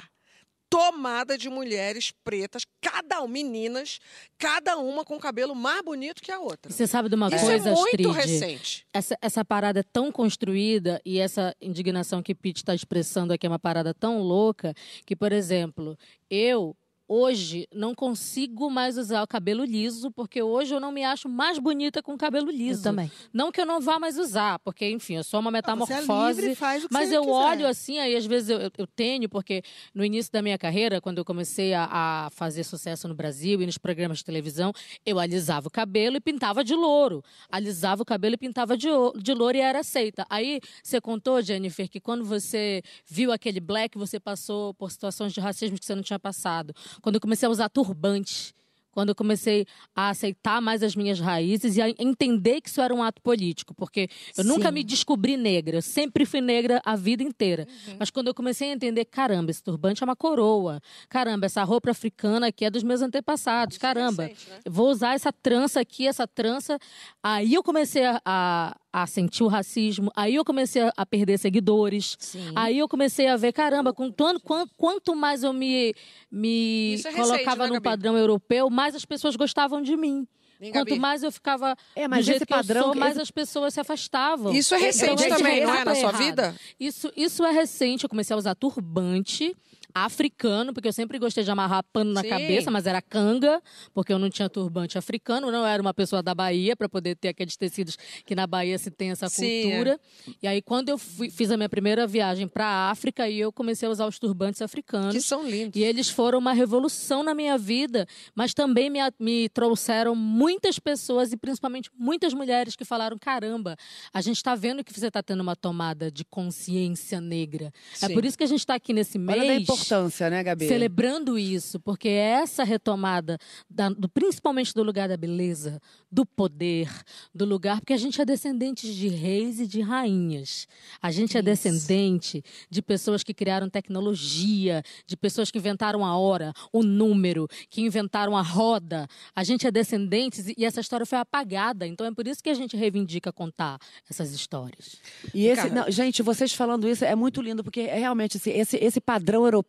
Tomada de mulheres pretas, cada um, meninas, cada uma com o cabelo mais bonito que a outra. E Você sabe de uma Isso coisa, é muito Astrid? recente. Essa, essa parada é tão construída e essa indignação que Pete está expressando aqui é uma parada tão louca que, por exemplo, eu hoje não consigo mais usar o cabelo liso porque hoje eu não me acho mais bonita com cabelo liso. Eu também. Não que eu não vá mais usar, porque, enfim, eu sou uma Você é metamorfose. livre, faz o que Mas você eu quiser. olho assim, aí às vezes eu, eu- tenho, porque no início da minha carreira, quando eu comecei a, a fazer sucesso no Brasil e nos programas de televisão, eu alisava o cabelo e pintava de louro. Alisava o cabelo e pintava de, o- de louro e era aceita. Aí você contou, Jennifer, que quando você viu aquele black, você passou por situações de racismo que você não tinha passado. Quando eu comecei a usar turbante. Quando eu comecei a aceitar mais as minhas raízes e a entender que isso era um ato político, porque eu nunca Sim. me descobri negra, eu sempre fui negra a vida inteira. Mas quando eu comecei a entender, caramba, esse turbante é uma coroa. Caramba, essa roupa africana aqui é dos meus antepassados. Caramba, recente, né? vou usar essa trança aqui, essa trança. Aí eu comecei a, a, a sentir o racismo, aí eu comecei a, perder seguidores. Sim. Aí eu comecei a ver, caramba, com tanto, quanto, quanto mais eu me, me é recente, colocava né, no Gabi? padrão europeu, mais as pessoas gostavam de mim. Hein, quanto Gabi? mais eu ficava É, mas do jeito esse que eu padrão sou, que- mais esse- as pessoas se afastavam. Isso é Então, recente esse também, não é, errado na sua errado. vida? Isso, isso é recente. Eu comecei a usar turbante africano, porque eu sempre gostei de amarrar pano na Sim. cabeça, mas era canga, porque eu não tinha turbante africano, não era uma pessoa da Bahia para poder ter aqueles tecidos que na Bahia se tem essa Sim, é. cultura. E aí quando eu fui- fiz a minha primeira viagem para a África, aí eu comecei a usar os turbantes africanos. Que são lindos. E eles foram uma revolução na minha vida, mas também me, me trouxeram muitas pessoas e principalmente muitas mulheres que falaram: caramba, a gente está vendo que você está tendo uma tomada de consciência negra. É Sim. por isso que a gente está aqui nesse mês. Importância, né, Gabi? Celebrando isso, porque é essa retomada, da- do, principalmente do lugar da beleza, do poder, do lugar, porque a gente é descendente de reis e de rainhas. A gente é descendente de pessoas que criaram tecnologia, de pessoas que inventaram a hora, o número, que inventaram a roda. A gente é descendente e essa história foi apagada. Então é por isso que a gente reivindica contar essas histórias. E esse, não, gente, vocês falando isso é muito lindo, porque é realmente assim, esse, esse padrão europeu.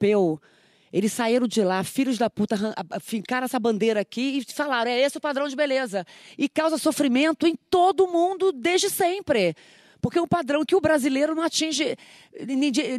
Eles saíram de lá, filhos da puta, fincaram essa bandeira aqui e falaram: é esse o padrão de beleza. E causa sofrimento em todo mundo desde sempre. Porque é um padrão que o brasileiro não atinge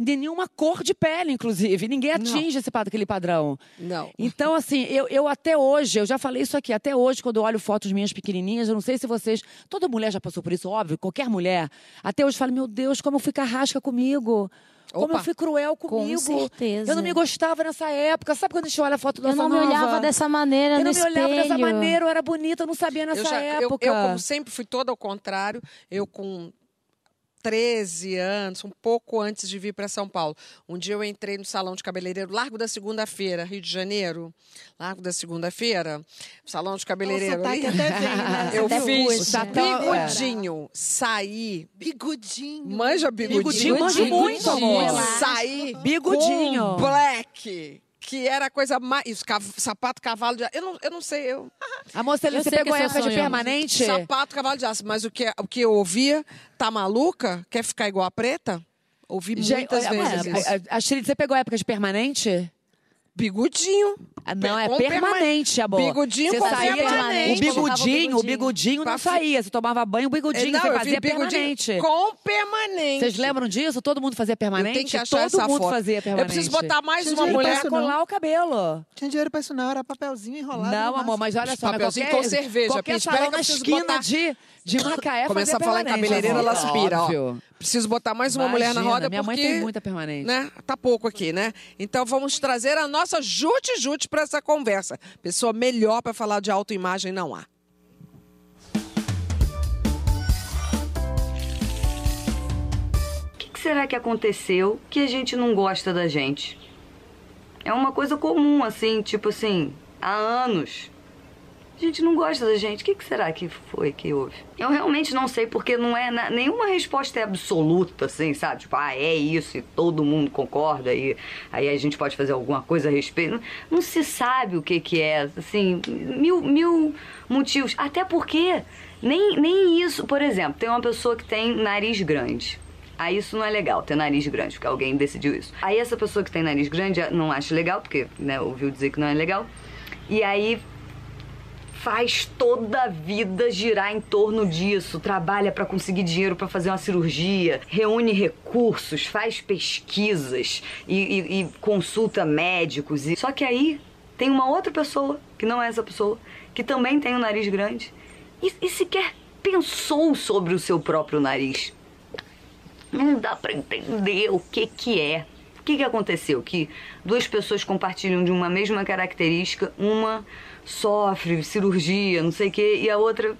de, nenhuma cor de pele, inclusive. Ninguém atinge esse, pad- aquele padrão. Não. Então, assim, eu, eu até hoje, eu já falei isso aqui, até hoje, quando eu olho fotos minhas pequenininhas, eu não sei se vocês. Toda mulher já passou por isso, óbvio, qualquer mulher. Até hoje eu falo, meu Deus, como eu fui carrasca comigo. Como Opa. eu fui cruel comigo. certeza. Eu não me gostava nessa época. Sabe quando a gente olha a foto da Eu não me olhava dessa maneira Eu no não me espelho. olhava dessa maneira, eu era bonita, eu não sabia nessa eu, já, eu, época. eu, como sempre, fui toda ao contrário. Eu, com 13 anos, um pouco antes de vir para São Paulo. Um dia eu entrei no salão de cabeleireiro, Largo da Segunda-feira, Rio de Janeiro. Largo da Segunda-feira, salão de cabeleireiro. sotaque ali. até vem, né? <laughs> Eu Até fiz puxa. é. bigodinho, saí. Bigudinho. Manja bigodinho? Bigodinho, manjo muito, amor. Saí Bigodinho. com black. Que era a coisa mais. Isso, cav- sapato cavalo de. Eu não, eu não sei, eu. A moça, Eu você pegou é época de permanente? Sapato cavalo de aço. Mas o que, o que eu ouvia, tá maluca? Quer ficar igual a preta? Ouvi muitas olha, vezes a- isso. a- a Astrid, você pegou época de permanente? Bigodinho. Ah, Não, é permanente, amor. Bigodinho você com saía, permanente. O bigodinho, o bigodinho não saía. Você tomava banho, o bigodinho não, você eu fazia permanente. com permanente. Vocês lembram disso? Todo mundo fazia permanente? Eu tenho que achar Todo essa mundo foto. fazia Eu permanente. preciso botar mais Gente, uma mulher. Pra colar o cabelo. Tinha dinheiro pra isso não, era papelzinho enrolado. Não, amor, mas olha só. Papelzinho qualquer, com cerveja, Qualquer salão eu na esquina botar- de, de Macaé Começa a falar em permanente, cabeleireira, ela aspira. ó. Preciso botar mais uma mulher na Imagina, roda minha porque... mãe tem muita permanente. Né? Tá pouco aqui, né? Então vamos trazer a nossa Jute Jute para essa conversa. Pessoa melhor para falar de autoimagem não há. O que, que será que aconteceu que a gente não gosta da gente? É uma coisa comum, assim, tipo assim, há anos. Gente não gosta da gente. O que, que será que foi que houve? Eu realmente não sei, porque não é na- nenhuma resposta é absoluta, assim, sabe? Tipo, ah, é isso e todo mundo concorda e aí a gente pode fazer alguma coisa a respeito. Não, não se sabe o que que é, assim, mil, mil motivos. Até porque nem, nem isso, por exemplo, tem uma pessoa que tem nariz grande. Aí isso não é legal, ter nariz grande, porque alguém decidiu isso. Aí essa pessoa que tem nariz grande não acha legal, porque né, ouviu dizer que não é legal. E aí faz toda a vida girar em torno disso, trabalha para conseguir dinheiro para fazer uma cirurgia, reúne recursos, faz pesquisas e, e- e consulta médicos. E... Só que aí tem uma outra pessoa, que não é essa pessoa, que também tem um nariz grande e, e sequer pensou sobre o seu próprio nariz. Não dá para entender o que que é. O que que aconteceu? Que duas pessoas compartilham de uma mesma característica, uma sofre cirurgia, não sei o quê, e a outra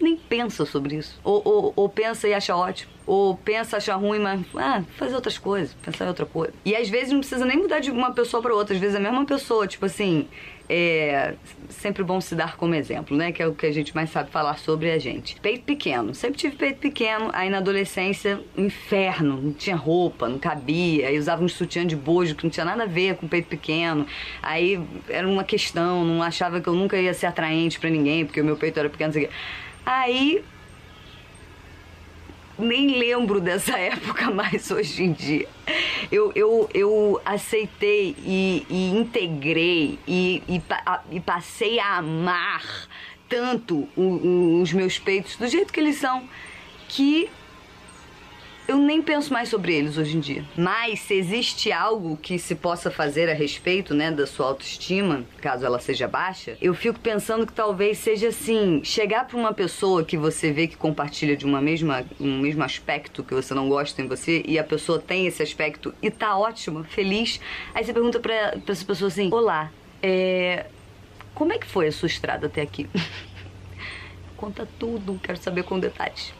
nem pensa sobre isso. Ou, ou, ou pensa e acha ótimo. Ou pensa, acha ruim, mas ah, fazer outras coisas, pensar em outra coisa. E às vezes não precisa nem mudar de uma pessoa para outra, às vezes é a mesma pessoa, tipo assim, é sempre bom se dar como exemplo, né? Que é o que a gente mais sabe falar sobre a gente. Peito pequeno, sempre tive peito pequeno, aí na adolescência, inferno, não tinha roupa, não cabia, aí usava um sutiã de bojo que não tinha nada a ver com peito pequeno. Aí era uma questão, não achava que eu nunca ia ser atraente para ninguém, porque o meu peito era pequeno, não sei o. Aí nem lembro dessa <laughs> época mais hoje em dia. Eu, eu, eu aceitei e, e integrei e, e, e passei a amar tanto o- o- os meus peitos do jeito que eles são que eu nem penso mais sobre eles hoje em dia. Mas se existe algo que se possa fazer a respeito, né, da sua autoestima, caso ela seja baixa, eu fico pensando que talvez seja assim, chegar para uma pessoa que você vê que compartilha de uma mesma um mesmo aspecto que você não gosta em você e a pessoa tem esse aspecto e tá ótima, feliz, aí você pergunta para essa pessoa assim: "Olá, é, como é que foi a sua estrada até aqui?" <laughs> Conta tudo, quero saber com detalhes.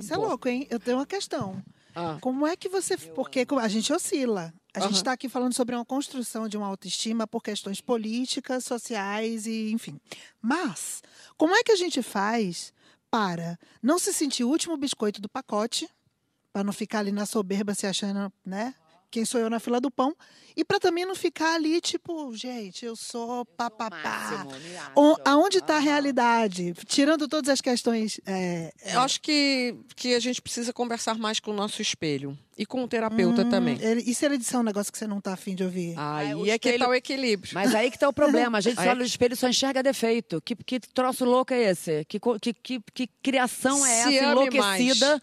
Isso é louco, hein? Eu tenho uma questão. Ah. Como é que você. Porque a gente oscila. A gente está aqui falando sobre uma construção de uma autoestima por questões políticas, sociais e enfim. Mas, como é que a gente faz para não se sentir o último biscoito do pacote, para não ficar ali na soberba se achando, né? Quem sou eu na fila do pão? E para também não ficar ali, tipo, gente, eu sou papapá. Aonde está a realidade? Tirando todas as questões. é, Eu acho que, que a gente precisa conversar mais com o nosso espelho. E com o terapeuta também. Ele- e se ele disser um negócio que você não tá afim de ouvir? Aí o é, que espelho- tá o equilíbrio. Mas aí que tá o problema. A gente <laughs> olha no espelho e só enxerga defeito. Que, que troço louco é esse? Que, que, que, que criação é Se essa enlouquecida?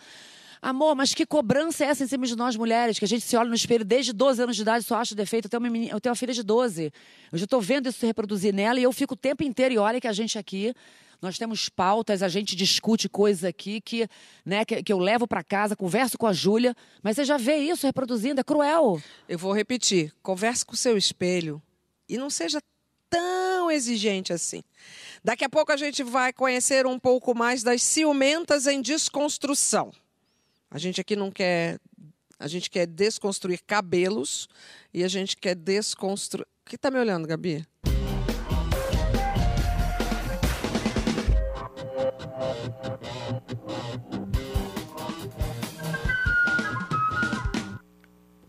Amor, mas que cobrança é essa em cima de nós mulheres? Que a gente se olha no espelho desde 12 anos de idade só acha defeito. Eu tenho, uma menina, eu tenho uma filha de 12. Eu já tô vendo isso se reproduzir nela e eu fico o tempo inteiro. E olha que a gente aqui, nós temos pautas, a gente discute coisas aqui que, né, que, que eu levo para casa, converso com a Júlia. Mas você já vê isso reproduzindo, é cruel. Eu vou repetir. Converse com o seu espelho e não seja tão exigente assim. Daqui a pouco a gente vai conhecer um pouco mais das ciumentas em desconstrução. A gente aqui não quer. A gente quer desconstruir cabelos e a gente quer desconstruir. O que tá me olhando, Gabi?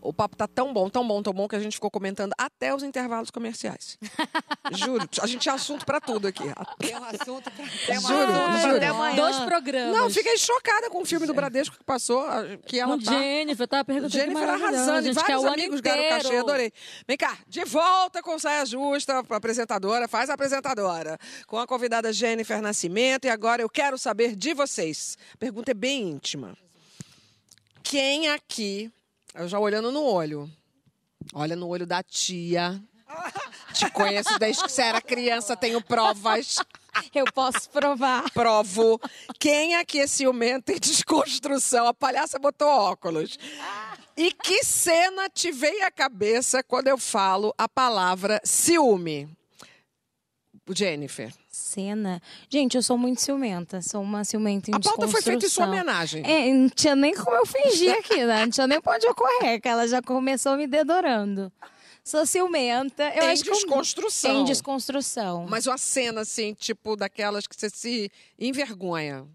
O papo tá tão bom, tão bom, tão bom que a gente ficou comentando até os intervalos comerciais. <laughs> Juro, a gente tinha assunto pra tudo aqui. Tem um assunto pra... <laughs> Juro, juro. Dois programas. Não, fiquei chocada com o filme do Bradesco que passou, que ela Com tá... Jennifer, tava perguntando que Jennifer arrasando, e gente, que é vários o ano amigos ganharam cachê, adorei. Vem cá, de volta com Saia Justa, apresentadora, faz a apresentadora, com a convidada Jennifer Nascimento, e agora eu quero saber de vocês. A pergunta é bem íntima. Quem aqui, eu já olhando no olho, olha no olho da tia, te conheço desde que você era criança, tenho provas Eu posso provar. provo. Quem aqui é ciumento em desconstrução? A palhaça botou óculos. E que cena te veio à cabeça quando eu falo a palavra ciúme? Jennifer. Cena. Gente, eu sou muito ciumenta. Sou uma ciumenta em A pauta foi feita em sua desconstrução. homenagem. É, não tinha nem como eu fingir aqui, né? Não tinha nem pra onde eu correr, que ela já começou me dedorando. Sou ciumenta. Eu Em acho que eu- desconstrução. Em desconstrução. Mas uma cena, assim, tipo daquelas que você se envergonha.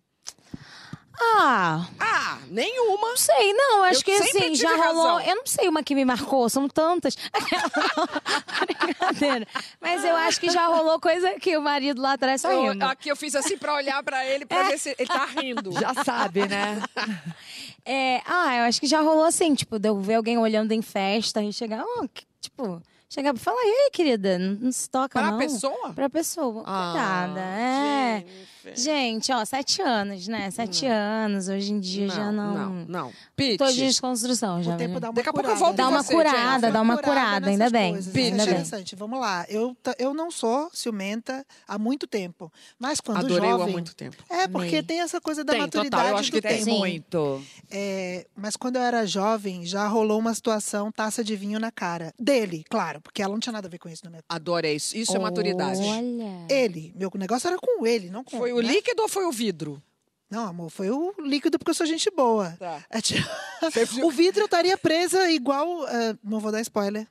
Ah, Ah, nenhuma. não sei, não. Acho Eu que assim, tive já rolou. razão. Eu não sei uma que me marcou, são tantas. <laughs> Brincadeira. Mas eu acho que já rolou coisa que o marido lá atrás tá rindo. aqui eu fiz assim pra olhar pra ele, pra ver se ele tá rindo. Já sabe, né? <laughs> É, ah, eu acho que já rolou assim, tipo, de eu ver alguém olhando em festa e chegar, oh, que- tipo, chegar pra falar, e aí, querida, não, não se toca, Pra não. pessoa? Pra pessoa. Ah, Cuidada, é. Jennifer. Gente, ó, sete anos, né? Sete anos, hoje em dia já não. Não, não. Pete. Tô de desconstrução já. O tempo né? dá uma Daqui a pouco eu curada. volto Dá uma você, curada, dá uma curada, ainda nessas bem. coisas. É Ainda bem. interessante. Vamos lá. Eu, eu não sou ciumenta há muito tempo. Mas quando Adorei o há jovem... muito tempo. É, porque Amei. tem essa coisa da Tem, total. maturidade Eu acho do que tempo. Tem muito. É, mas quando eu era jovem, já rolou uma situação taça de vinho na cara. Dele, claro, porque ela não tinha nada a ver com isso na minha Adorei isso. Isso é maturidade. Olha. Ele, meu negócio era com ele, não com Foi o né? líquido ou foi o vidro? Não, amor, foi o líquido porque eu sou gente boa. Tá. É tipo- <laughs> o vidro eu estaria presa igual. eh, não vou dar spoiler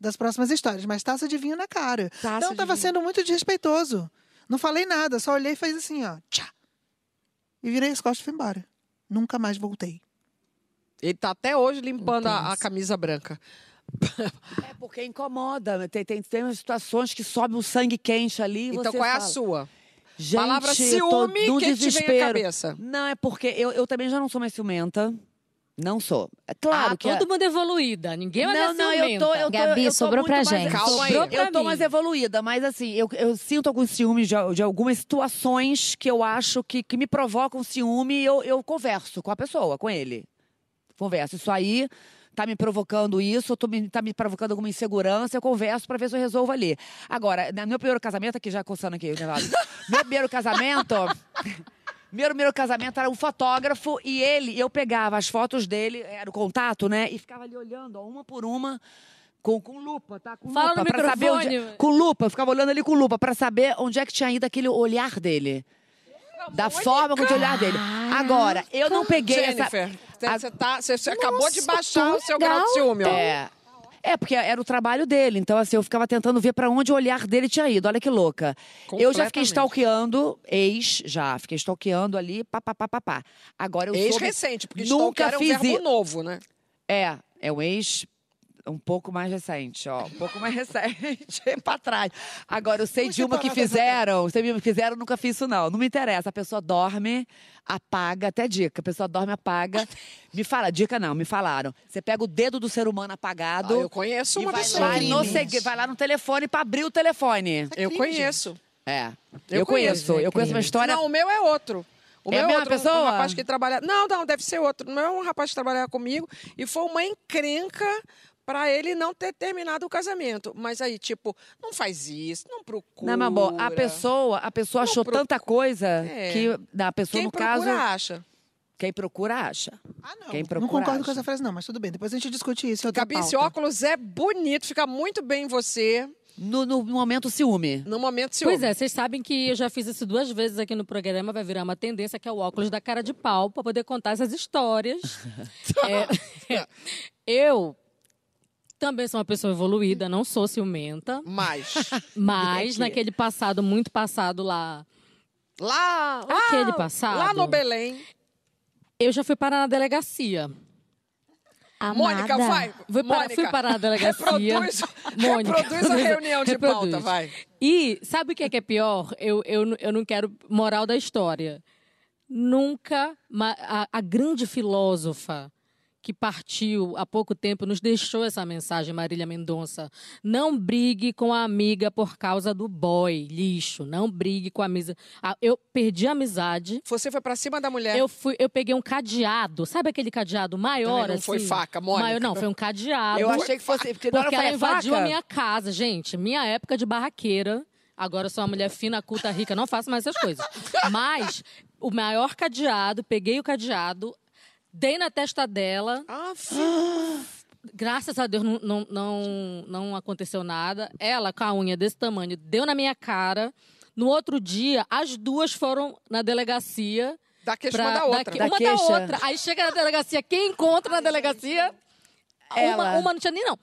das próximas histórias, mas taça de vinho na cara. Taça então de tava vinho. sendo muito desrespeitoso. Não falei nada, só olhei e fez assim, ó. Tchá. E virei as costas e fui embora. Nunca mais voltei. Ele tá até hoje limpando a, a Intenso. camisa branca. É porque incomoda. Tem, tem, tem umas situações que sobe o sangue quente ali. Então você qual é a sua? Gente, Palavra eu tô ciúme, que te vem à desespero. cabeça? Não, é porque eu, eu também já não sou mais ciumenta. Não sou. É claro ah, que. todo mundo evoluída. Ninguém vai não, ser não, eu tô, eu tô, Gabi, eu tô sobrou pra mais- gente. Calma aí. Sobrou Eu tô mim. mais evoluída, mas assim, eu, eu sinto alguns ciúmes de, de algumas situações que eu acho que, que me provocam ciúme e eu, eu converso com a pessoa, com ele. Converso. Isso aí tá me provocando isso, tô me, tá me provocando alguma insegurança, eu converso pra ver se eu resolvo ali. Agora, no meu primeiro casamento, aqui já coçando aqui, né, <laughs> meu primeiro casamento. Meu primeiro casamento era um fotógrafo e ele, eu pegava as fotos dele, era o contato, né? E ficava ali olhando, ó, uma por uma, com, com lupa, tá? Com Fala lupa, no pra saber onde. Com lupa, eu ficava olhando ali com lupa, pra saber onde é que tinha ido aquele olhar dele. Da forma com o olhar dele. Agora, eu não peguei essa. Jennifer, a- você, tá, você, você acabou de baixar o seu legal. grau de ciúme, ó. É. É, porque era o trabalho dele. Então, assim, eu ficava tentando ver pra onde o olhar dele tinha ido. Olha que louca. Eu já fiquei stalkeando, ex, já. Fiquei stalkeando ali, pá, pá, pá, pá, pá. Agora eu soube... Ex-recente, porque Nunca stalker é um fiz verbo i- novo, né? É, é um ex um pouco mais recente, ó. Um pouco mais <laughs> recente, <laughs> pra trás. Agora, eu sei de uma que fizeram. Você me fizeram, nunca fiz isso, não. Não me interessa. A pessoa dorme, apaga, até dica. A pessoa dorme, apaga. Me fala, dica não, me falaram. Você pega o dedo do ser humano apagado. Ah, eu conheço uma vai pessoa. lá, no vai lá no telefone pra abrir o telefone. Eu crime, conheço. É. Eu Eu, conheço. conheço, Eu conheço uma história. Não, o meu é outro. O É meu a mesma outro, um- pessoa? Um rapaz que trabalha. Não, não, deve ser outro. O meu é um rapaz que trabalhava comigo e foi uma encrenca pra ele não ter terminado o casamento. Mas aí, tipo, não faz isso, não procura. Não, meu amor, a pessoa, a pessoa Não achou procura. tanta coisa É. que a pessoa, Quem no procura caso, acha. quem procura acha. Ah, não. Quem não procura concordo com acha. essa frase, não, mas tudo bem. Depois a gente discute isso. Gabi, esse óculos é bonito, fica muito bem em você. No, no momento ciúme. No momento, se Pois é, vocês sabem que eu já fiz isso duas vezes aqui no programa, vai virar uma tendência, que é o óculos da cara de pau, para poder contar essas histórias. <laughs> É, <laughs> eu também sou uma pessoa evoluída, não sou ciumenta, Mas. <laughs> mas Aqui. naquele passado, muito passado lá, Lá, lá. Aquele passado. Lá no Belém. eu já fui parar na delegacia. Amada. Mônica, vai. Fui para- Mônica, fui parar na delegacia. Reproduz, <laughs> Mônica, reproduz a reunião de reproduz. pauta, vai. E sabe o que é, que é pior? Eu, eu, eu não quero moral da história. Nunca a, a grande filósofa que partiu há pouco tempo nos deixou essa mensagem, Marília Mendonça. Não brigue com a amiga por causa do boy, lixo. Não brigue com a amiga. Ah, Eu perdi a amizade. Você foi pra cima da mulher. Eu, fui, eu peguei um cadeado. Sabe aquele cadeado maior? Também não foi assim? faca, Mônica. Maior, não, foi um cadeado. Eu achei que fosse. Porque, Porque ela invadiu faca, a minha casa, gente. Minha época de barraqueira. Agora eu sou uma mulher fina, culta, rica, não faço mais essas coisas. Mas o maior cadeado, peguei o cadeado, dei na testa dela. Ah. Graças a Deus não, não, não, não aconteceu nada. Ela, com a unha desse tamanho, deu na minha cara. No outro dia, as duas foram na delegacia. Da queixa pra- uma da outra. que- Da uma queixa. da outra. Aí chega na delegacia, quem encontra na delegacia? Ela. Uma, uma não tinha nem, não.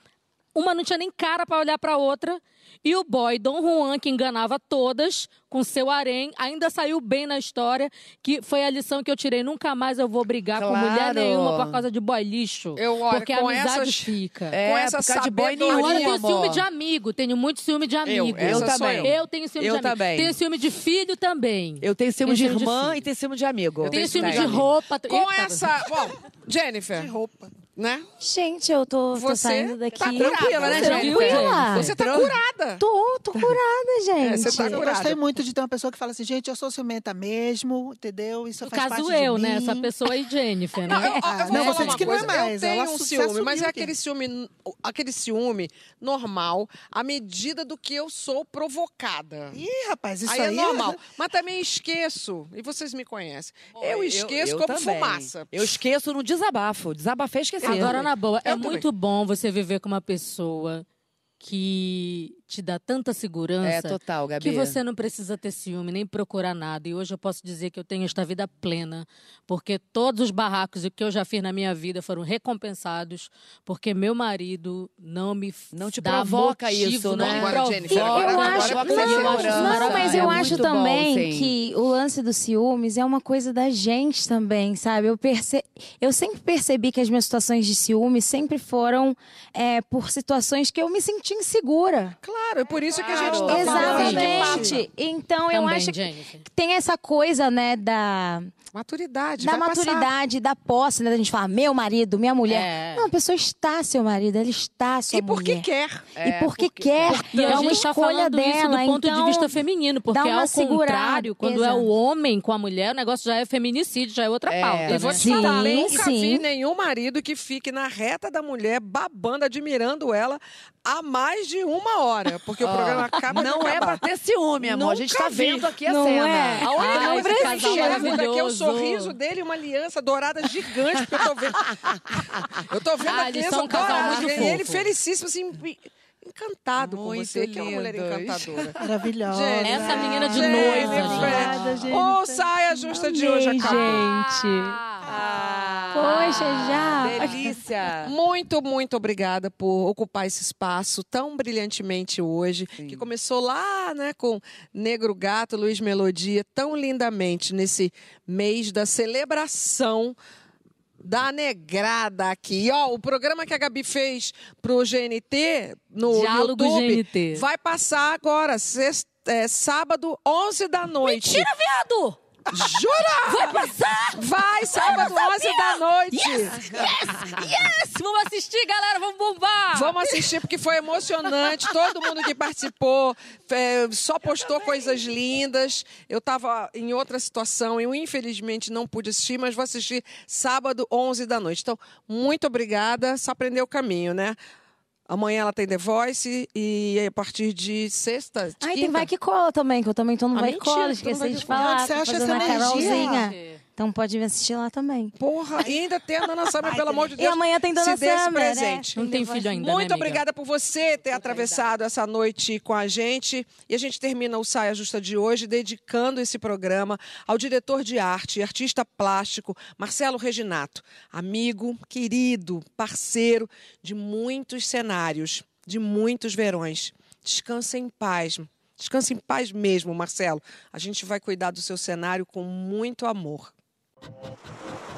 Uma não tinha nem cara pra olhar pra outra. E o boy Dom Juan, que enganava todas, com seu harém, ainda saiu bem na história, que foi a lição que eu tirei. Nunca mais eu vou brigar com mulher Claro. nenhuma por causa de boy lixo. Eu, olha, porque a amizade essas- fica. É, com essa causa de boy sabedoria, Agora eu nenhum, tenho ciúme de amigo, tenho muito ciúme de amigo. Eu sou também. eu. Eu tenho ciúme Eu de amigo. também. Tenho ciúme de filho também. Eu tenho ciúme Tenho de ciúme de irmã filho. e tenho ciúme de amigo. Tenho ciúme de Tenho. roupa. Com Eita, essa. Bom, Jennifer. De roupa. Né? Gente, eu tô, tô Você saindo daqui. tá tranquila, né, Tranquila. Você tá curada. Tô, tô curada, gente. É, você tá Eu curada. gostei muito de ter uma pessoa que fala assim, gente, eu sou ciumenta mesmo, entendeu? Isso No faz caso parte eu, de né? mim. Essa pessoa aí, Jennifer, né? Não, eu, eu Ah, você disse que não é mais, eu tenho ela um ciúme, mas é aquele ciúme, aquele ciúme normal, à medida do que eu sou provocada. Ih, rapaz, isso aí, aí, é normal. <laughs> Mas também esqueço, e vocês me conhecem. Eu esqueço eu como também. fumaça. Eu esqueço no desabafo. Desabafei e esqueci. Agora, na boa, é também. muito bom você viver com uma pessoa que te dá tanta segurança. É total, Gabi. Que você não precisa ter ciúme, nem procurar nada. E hoje eu posso dizer que eu tenho esta vida plena, porque todos os barracos que eu já fiz na minha vida foram recompensados, porque meu marido não me Não te dá provoca motivo, isso, não né? me Agora, provoca. Jennifer, Eu agora- agora acho, você não, segurança. não, mas É eu muito acho bom, também sim. que o lance dos ciúmes é uma coisa da gente também, sabe? Eu, perce... eu sempre percebi que as minhas situações de ciúme sempre foram é, por situações que eu me senti insegura. Claro, é por isso que a gente Claro. tá falando de Exatamente. Então, eu Também, acho que Jennifer. tem essa coisa, né, da, maturidade. da vai passar. maturidade, da posse, né? Da gente falar, meu marido, minha mulher. É. Não, a pessoa está seu marido, ela está sua E porque mulher. quer. E porque quer. E é a uma gente tá escolha falando dela. isso do ponto então, de vista feminino, porque dá uma ao segurada. contrário, quando é Exato. o homem com a mulher, o negócio já é feminicídio, já é outra É. pauta. E vou né? te Sim, falar, nunca sim. vi nenhum marido que fique na reta da mulher, babando, admirando ela há mais de uma hora. Porque o Ó, programa acaba de Não é pra ter ciúme, amor. a gente Nunca tá vi. vendo aqui a Não cena. é? A única Ai, coisa esse que casal enxergo daqui é o maravilhoso. Sorriso dele e uma aliança dourada gigante, porque eu tô vendo. <laughs> Eu tô vendo Ah, a aliança um dourada. E ele felicíssimo, assim, encantado com Muito você, que é uma mulher encantadora. <laughs> Maravilhosa. Gente, Essa menina de noiva, Obrigada, gente. Saia justa de hoje Amei, acabou. gente. Ah, Poxa, já. Delícia. <laughs> Muito, muito obrigada por ocupar esse espaço tão brilhantemente hoje, que começou lá, né, com Negro Gato, Luiz Melodia, tão lindamente nesse mês da celebração da negrada aqui. Ó, o programa que a Gabi fez pro GNT no Diálogo YouTube GNT. vai passar agora, sexta, é, sábado, 11 da noite. Mentira, viado! Jura? Vai passar? Vai, sábado, 11 da noite. Yes! Vamos assistir, galera, vamos bombar! Vamos assistir porque foi emocionante. Todo mundo que participou é, só postou coisas lindas. Eu estava em outra situação e eu infelizmente não pude assistir, mas vou assistir sábado, 11 da noite. Então, muito obrigada. Só aprender o caminho, né? Amanhã ela tem The Voice e a partir de sexta. de Ai, tem quinta. Vai Que Cola também, que eu também tô no Ah, Vai Que Cola, esqueci de falar. Você acha essa energia? Carolzinha. Então pode vir assistir lá também. Porra, e ainda tem a Dona <laughs> Summer, pelo amor de E Deus. amanhã tem Dona se dê né? presente. Não tem filho ainda, né, Muito amiga? obrigada por você ter atravessado essa noite com a gente. E a gente termina o Saia Justa de hoje dedicando esse programa ao diretor de arte e artista plástico Marcelo Reginato, amigo, querido, parceiro de muitos cenários, de muitos verões. Descansa em paz. Descansa em paz mesmo, Marcelo. A gente vai cuidar do seu cenário com muito amor. Thank you.